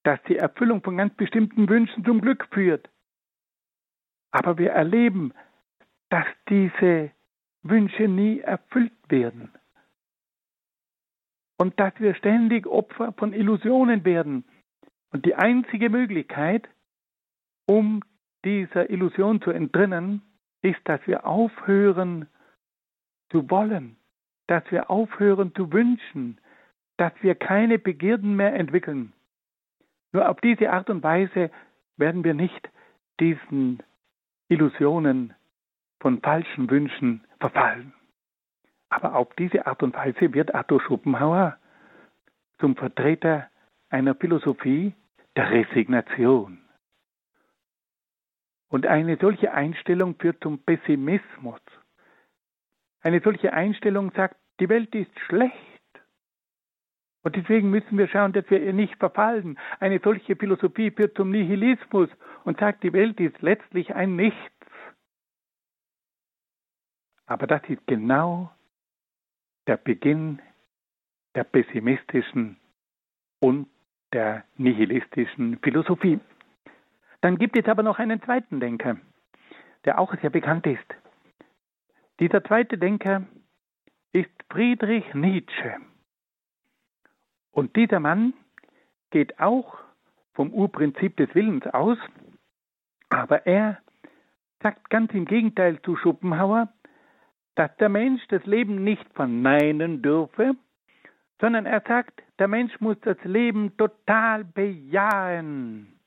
dass die Erfüllung von ganz bestimmten Wünschen zum Glück führt. Aber wir erleben, dass diese Wünsche nie erfüllt werden. Und dass wir ständig Opfer von Illusionen werden. Und die einzige Möglichkeit, um dieser Illusion zu entrinnen, ist, dass wir aufhören zu wollen, dass wir aufhören zu wünschen, dass wir keine Begierden mehr entwickeln. Nur auf diese Art und Weise werden wir nicht diesen Illusionen von falschen Wünschen verfallen. Aber auf diese Art und Weise wird Arthur Schopenhauer zum Vertreter einer Philosophie der Resignation. Und eine solche Einstellung führt zum Pessimismus. Eine solche Einstellung sagt, die Welt ist schlecht. Und deswegen müssen wir schauen, dass wir ihr nicht verfallen. Eine solche Philosophie führt zum Nihilismus und sagt, die Welt ist letztlich ein Nichts. Aber das ist genau der Beginn der pessimistischen und der nihilistischen Philosophie. Dann gibt es aber noch einen zweiten Denker, der auch sehr bekannt ist. Dieser zweite Denker ist Friedrich Nietzsche. Und dieser Mann geht auch vom Urprinzip des Willens aus, aber er sagt ganz im Gegenteil zu Schopenhauer, dass der Mensch das Leben nicht verneinen dürfe, sondern er sagt, der Mensch muss das Leben total bejahen.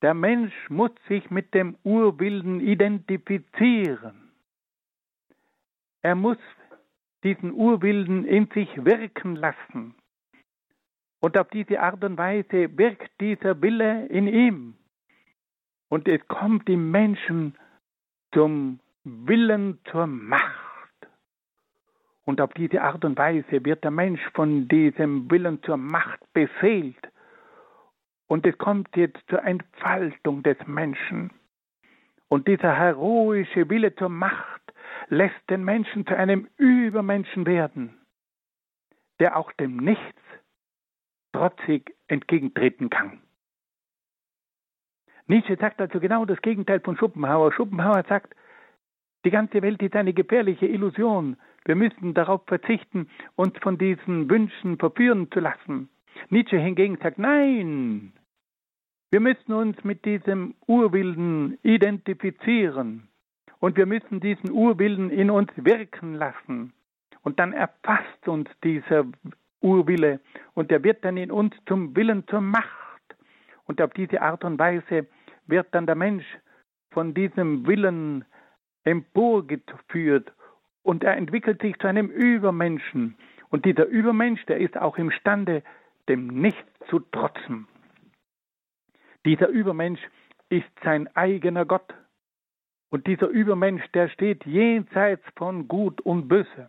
Der Mensch muss sich mit dem Urwilden identifizieren. Er muss diesen Urwilden in sich wirken lassen. Und auf diese Art und Weise wirkt dieser Wille in ihm. Und es kommt im Menschen zum Willen zur Macht. Und auf diese Art und Weise wird der Mensch von diesem Willen zur Macht befehlt. Und es kommt jetzt zur Entfaltung des Menschen. Und dieser heroische Wille zur Macht lässt den Menschen zu einem Übermenschen werden, der auch dem Nichts trotzig entgegentreten kann. Nietzsche sagt also genau das Gegenteil von Schopenhauer. Schopenhauer sagt, die ganze Welt ist eine gefährliche Illusion. Wir müssen darauf verzichten, uns von diesen Wünschen verführen zu lassen. Nietzsche hingegen sagt, nein, wir müssen uns mit diesem Urwilden identifizieren und wir müssen diesen Urwilden in uns wirken lassen. Und dann erfasst uns dieser Urwille und er wird dann in uns zum Willen zur Macht. Und auf diese Art und Weise wird dann der Mensch von diesem Willen emporgeführt und er entwickelt sich zu einem Übermenschen. Und dieser Übermensch, der ist auch imstande, dem Nichts zu trotzen. Dieser Übermensch ist sein eigener Gott. Und dieser Übermensch, der steht jenseits von Gut und Böse.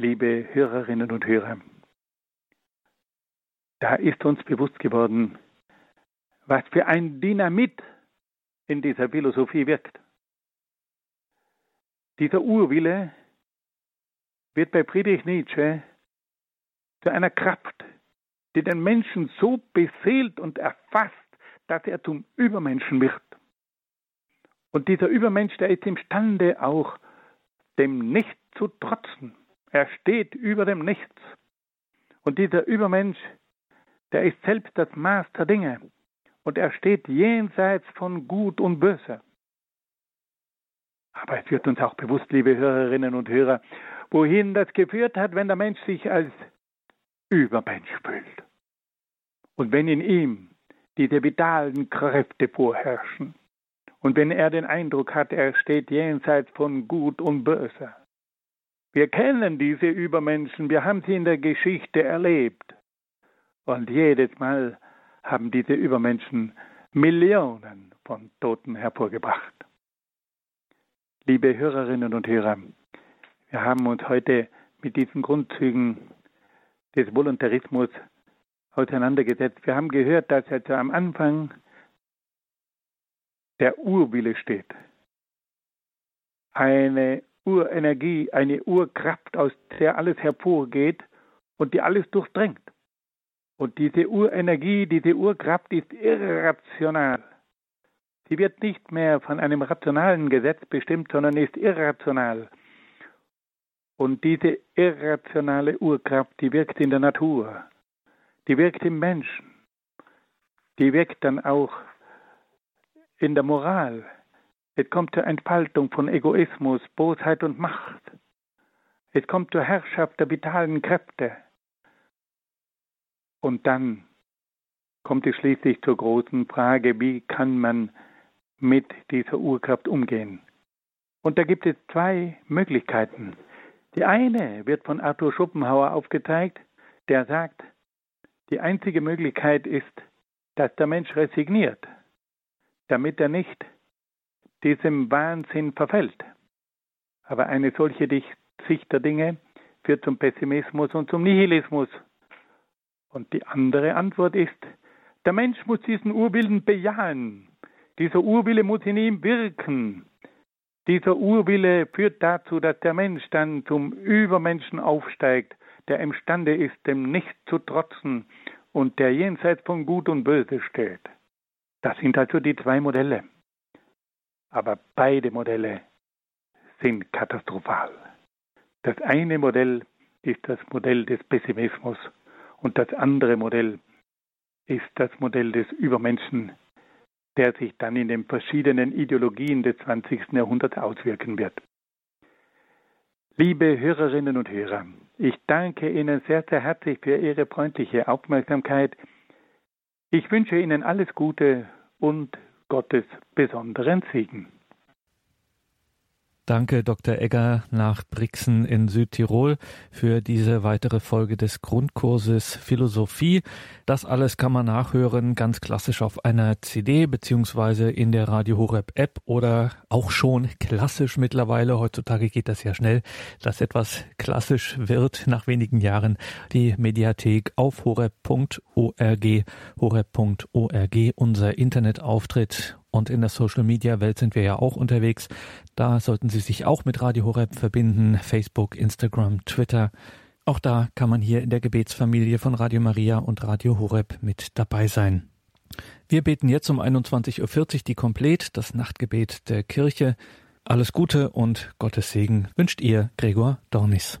Liebe Hörerinnen und Hörer, da ist uns bewusst geworden, was für ein Dynamit in dieser Philosophie wirkt. Dieser Urwille wird bei Friedrich Nietzsche zu einer Kraft, die den Menschen so befehlt und erfasst, dass er zum Übermenschen wird. Und dieser Übermensch, der ist imstande auch dem Nichts zu trotzen. Er steht über dem Nichts. Und dieser Übermensch, der ist selbst das Maß der Dinge und er steht jenseits von Gut und Böse. Aber es wird uns auch bewusst, liebe Hörerinnen und Hörer, wohin das geführt hat, wenn der Mensch sich als Übermensch fühlt. Und wenn in ihm diese vitalen Kräfte vorherrschen. Und wenn er den Eindruck hat, er steht jenseits von Gut und Böse. Wir kennen diese Übermenschen, wir haben sie in der Geschichte erlebt. Und jedes Mal haben diese Übermenschen Millionen von Toten hervorgebracht. Liebe Hörerinnen und Hörer, wir haben uns heute mit diesen Grundzügen des Voluntarismus auseinandergesetzt. Wir haben gehört, dass also am Anfang der Urwille steht. Eine Urenergie, eine Urkraft, aus der alles hervorgeht und die alles durchdringt. Und diese Urenergie, diese Urkraft ist irrational. Sie wird nicht mehr von einem rationalen Gesetz bestimmt, sondern ist irrational. Und diese irrationale Urkraft, die wirkt in der Natur, die wirkt im Menschen, die wirkt dann auch in der Moral. Es kommt zur Entfaltung von Egoismus, Bosheit und Macht. Es kommt zur Herrschaft der vitalen Kräfte. Und dann kommt es schließlich zur großen Frage, wie kann man mit dieser Urkraft umgehen? Und da gibt es zwei Möglichkeiten. Die eine wird von Arthur Schopenhauer aufgezeigt, der sagt, die einzige Möglichkeit ist, dass der Mensch resigniert, damit er nicht diesem Wahnsinn verfällt. Aber eine solche Sicht der Dinge führt zum Pessimismus und zum Nihilismus. Und die andere Antwort ist, der Mensch muss diesen Urwillen bejahen. Dieser Urwille muss in ihm wirken. Dieser Urwille führt dazu, dass der Mensch dann zum Übermenschen aufsteigt, der imstande ist, dem Nichts zu trotzen und der jenseits von Gut und Böse steht. Das sind also die zwei Modelle. Aber beide Modelle sind katastrophal. Das eine Modell ist das Modell des Pessimismus und das andere Modell ist das Modell des Übermenschen, der sich dann in den verschiedenen Ideologien des 20. Jahrhunderts auswirken wird. Liebe Hörerinnen und Hörer, ich danke Ihnen sehr, sehr herzlich für Ihre freundliche Aufmerksamkeit. Ich wünsche Ihnen alles Gute und Gottes besonderen Segen. Danke, Dr. Egger nach Brixen in Südtirol für diese weitere Folge des Grundkurses Philosophie. Das alles kann man nachhören, ganz klassisch auf einer CD beziehungsweise in der Radio Horeb App oder auch schon klassisch mittlerweile. Heutzutage geht das ja schnell, dass etwas klassisch wird nach wenigen Jahren. Die Mediathek auf horeb.org, horeb.org, unser Internetauftritt und in der Social Media Welt sind wir ja auch unterwegs. Da sollten Sie sich auch mit Radio Horeb verbinden. Facebook, Instagram, Twitter. Auch da kann man hier in der Gebetsfamilie von Radio Maria und Radio Horeb mit dabei sein. Wir beten jetzt um 21.40 Uhr die Komplett, das Nachtgebet der Kirche. Alles Gute und Gottes Segen wünscht ihr, Gregor Dornis.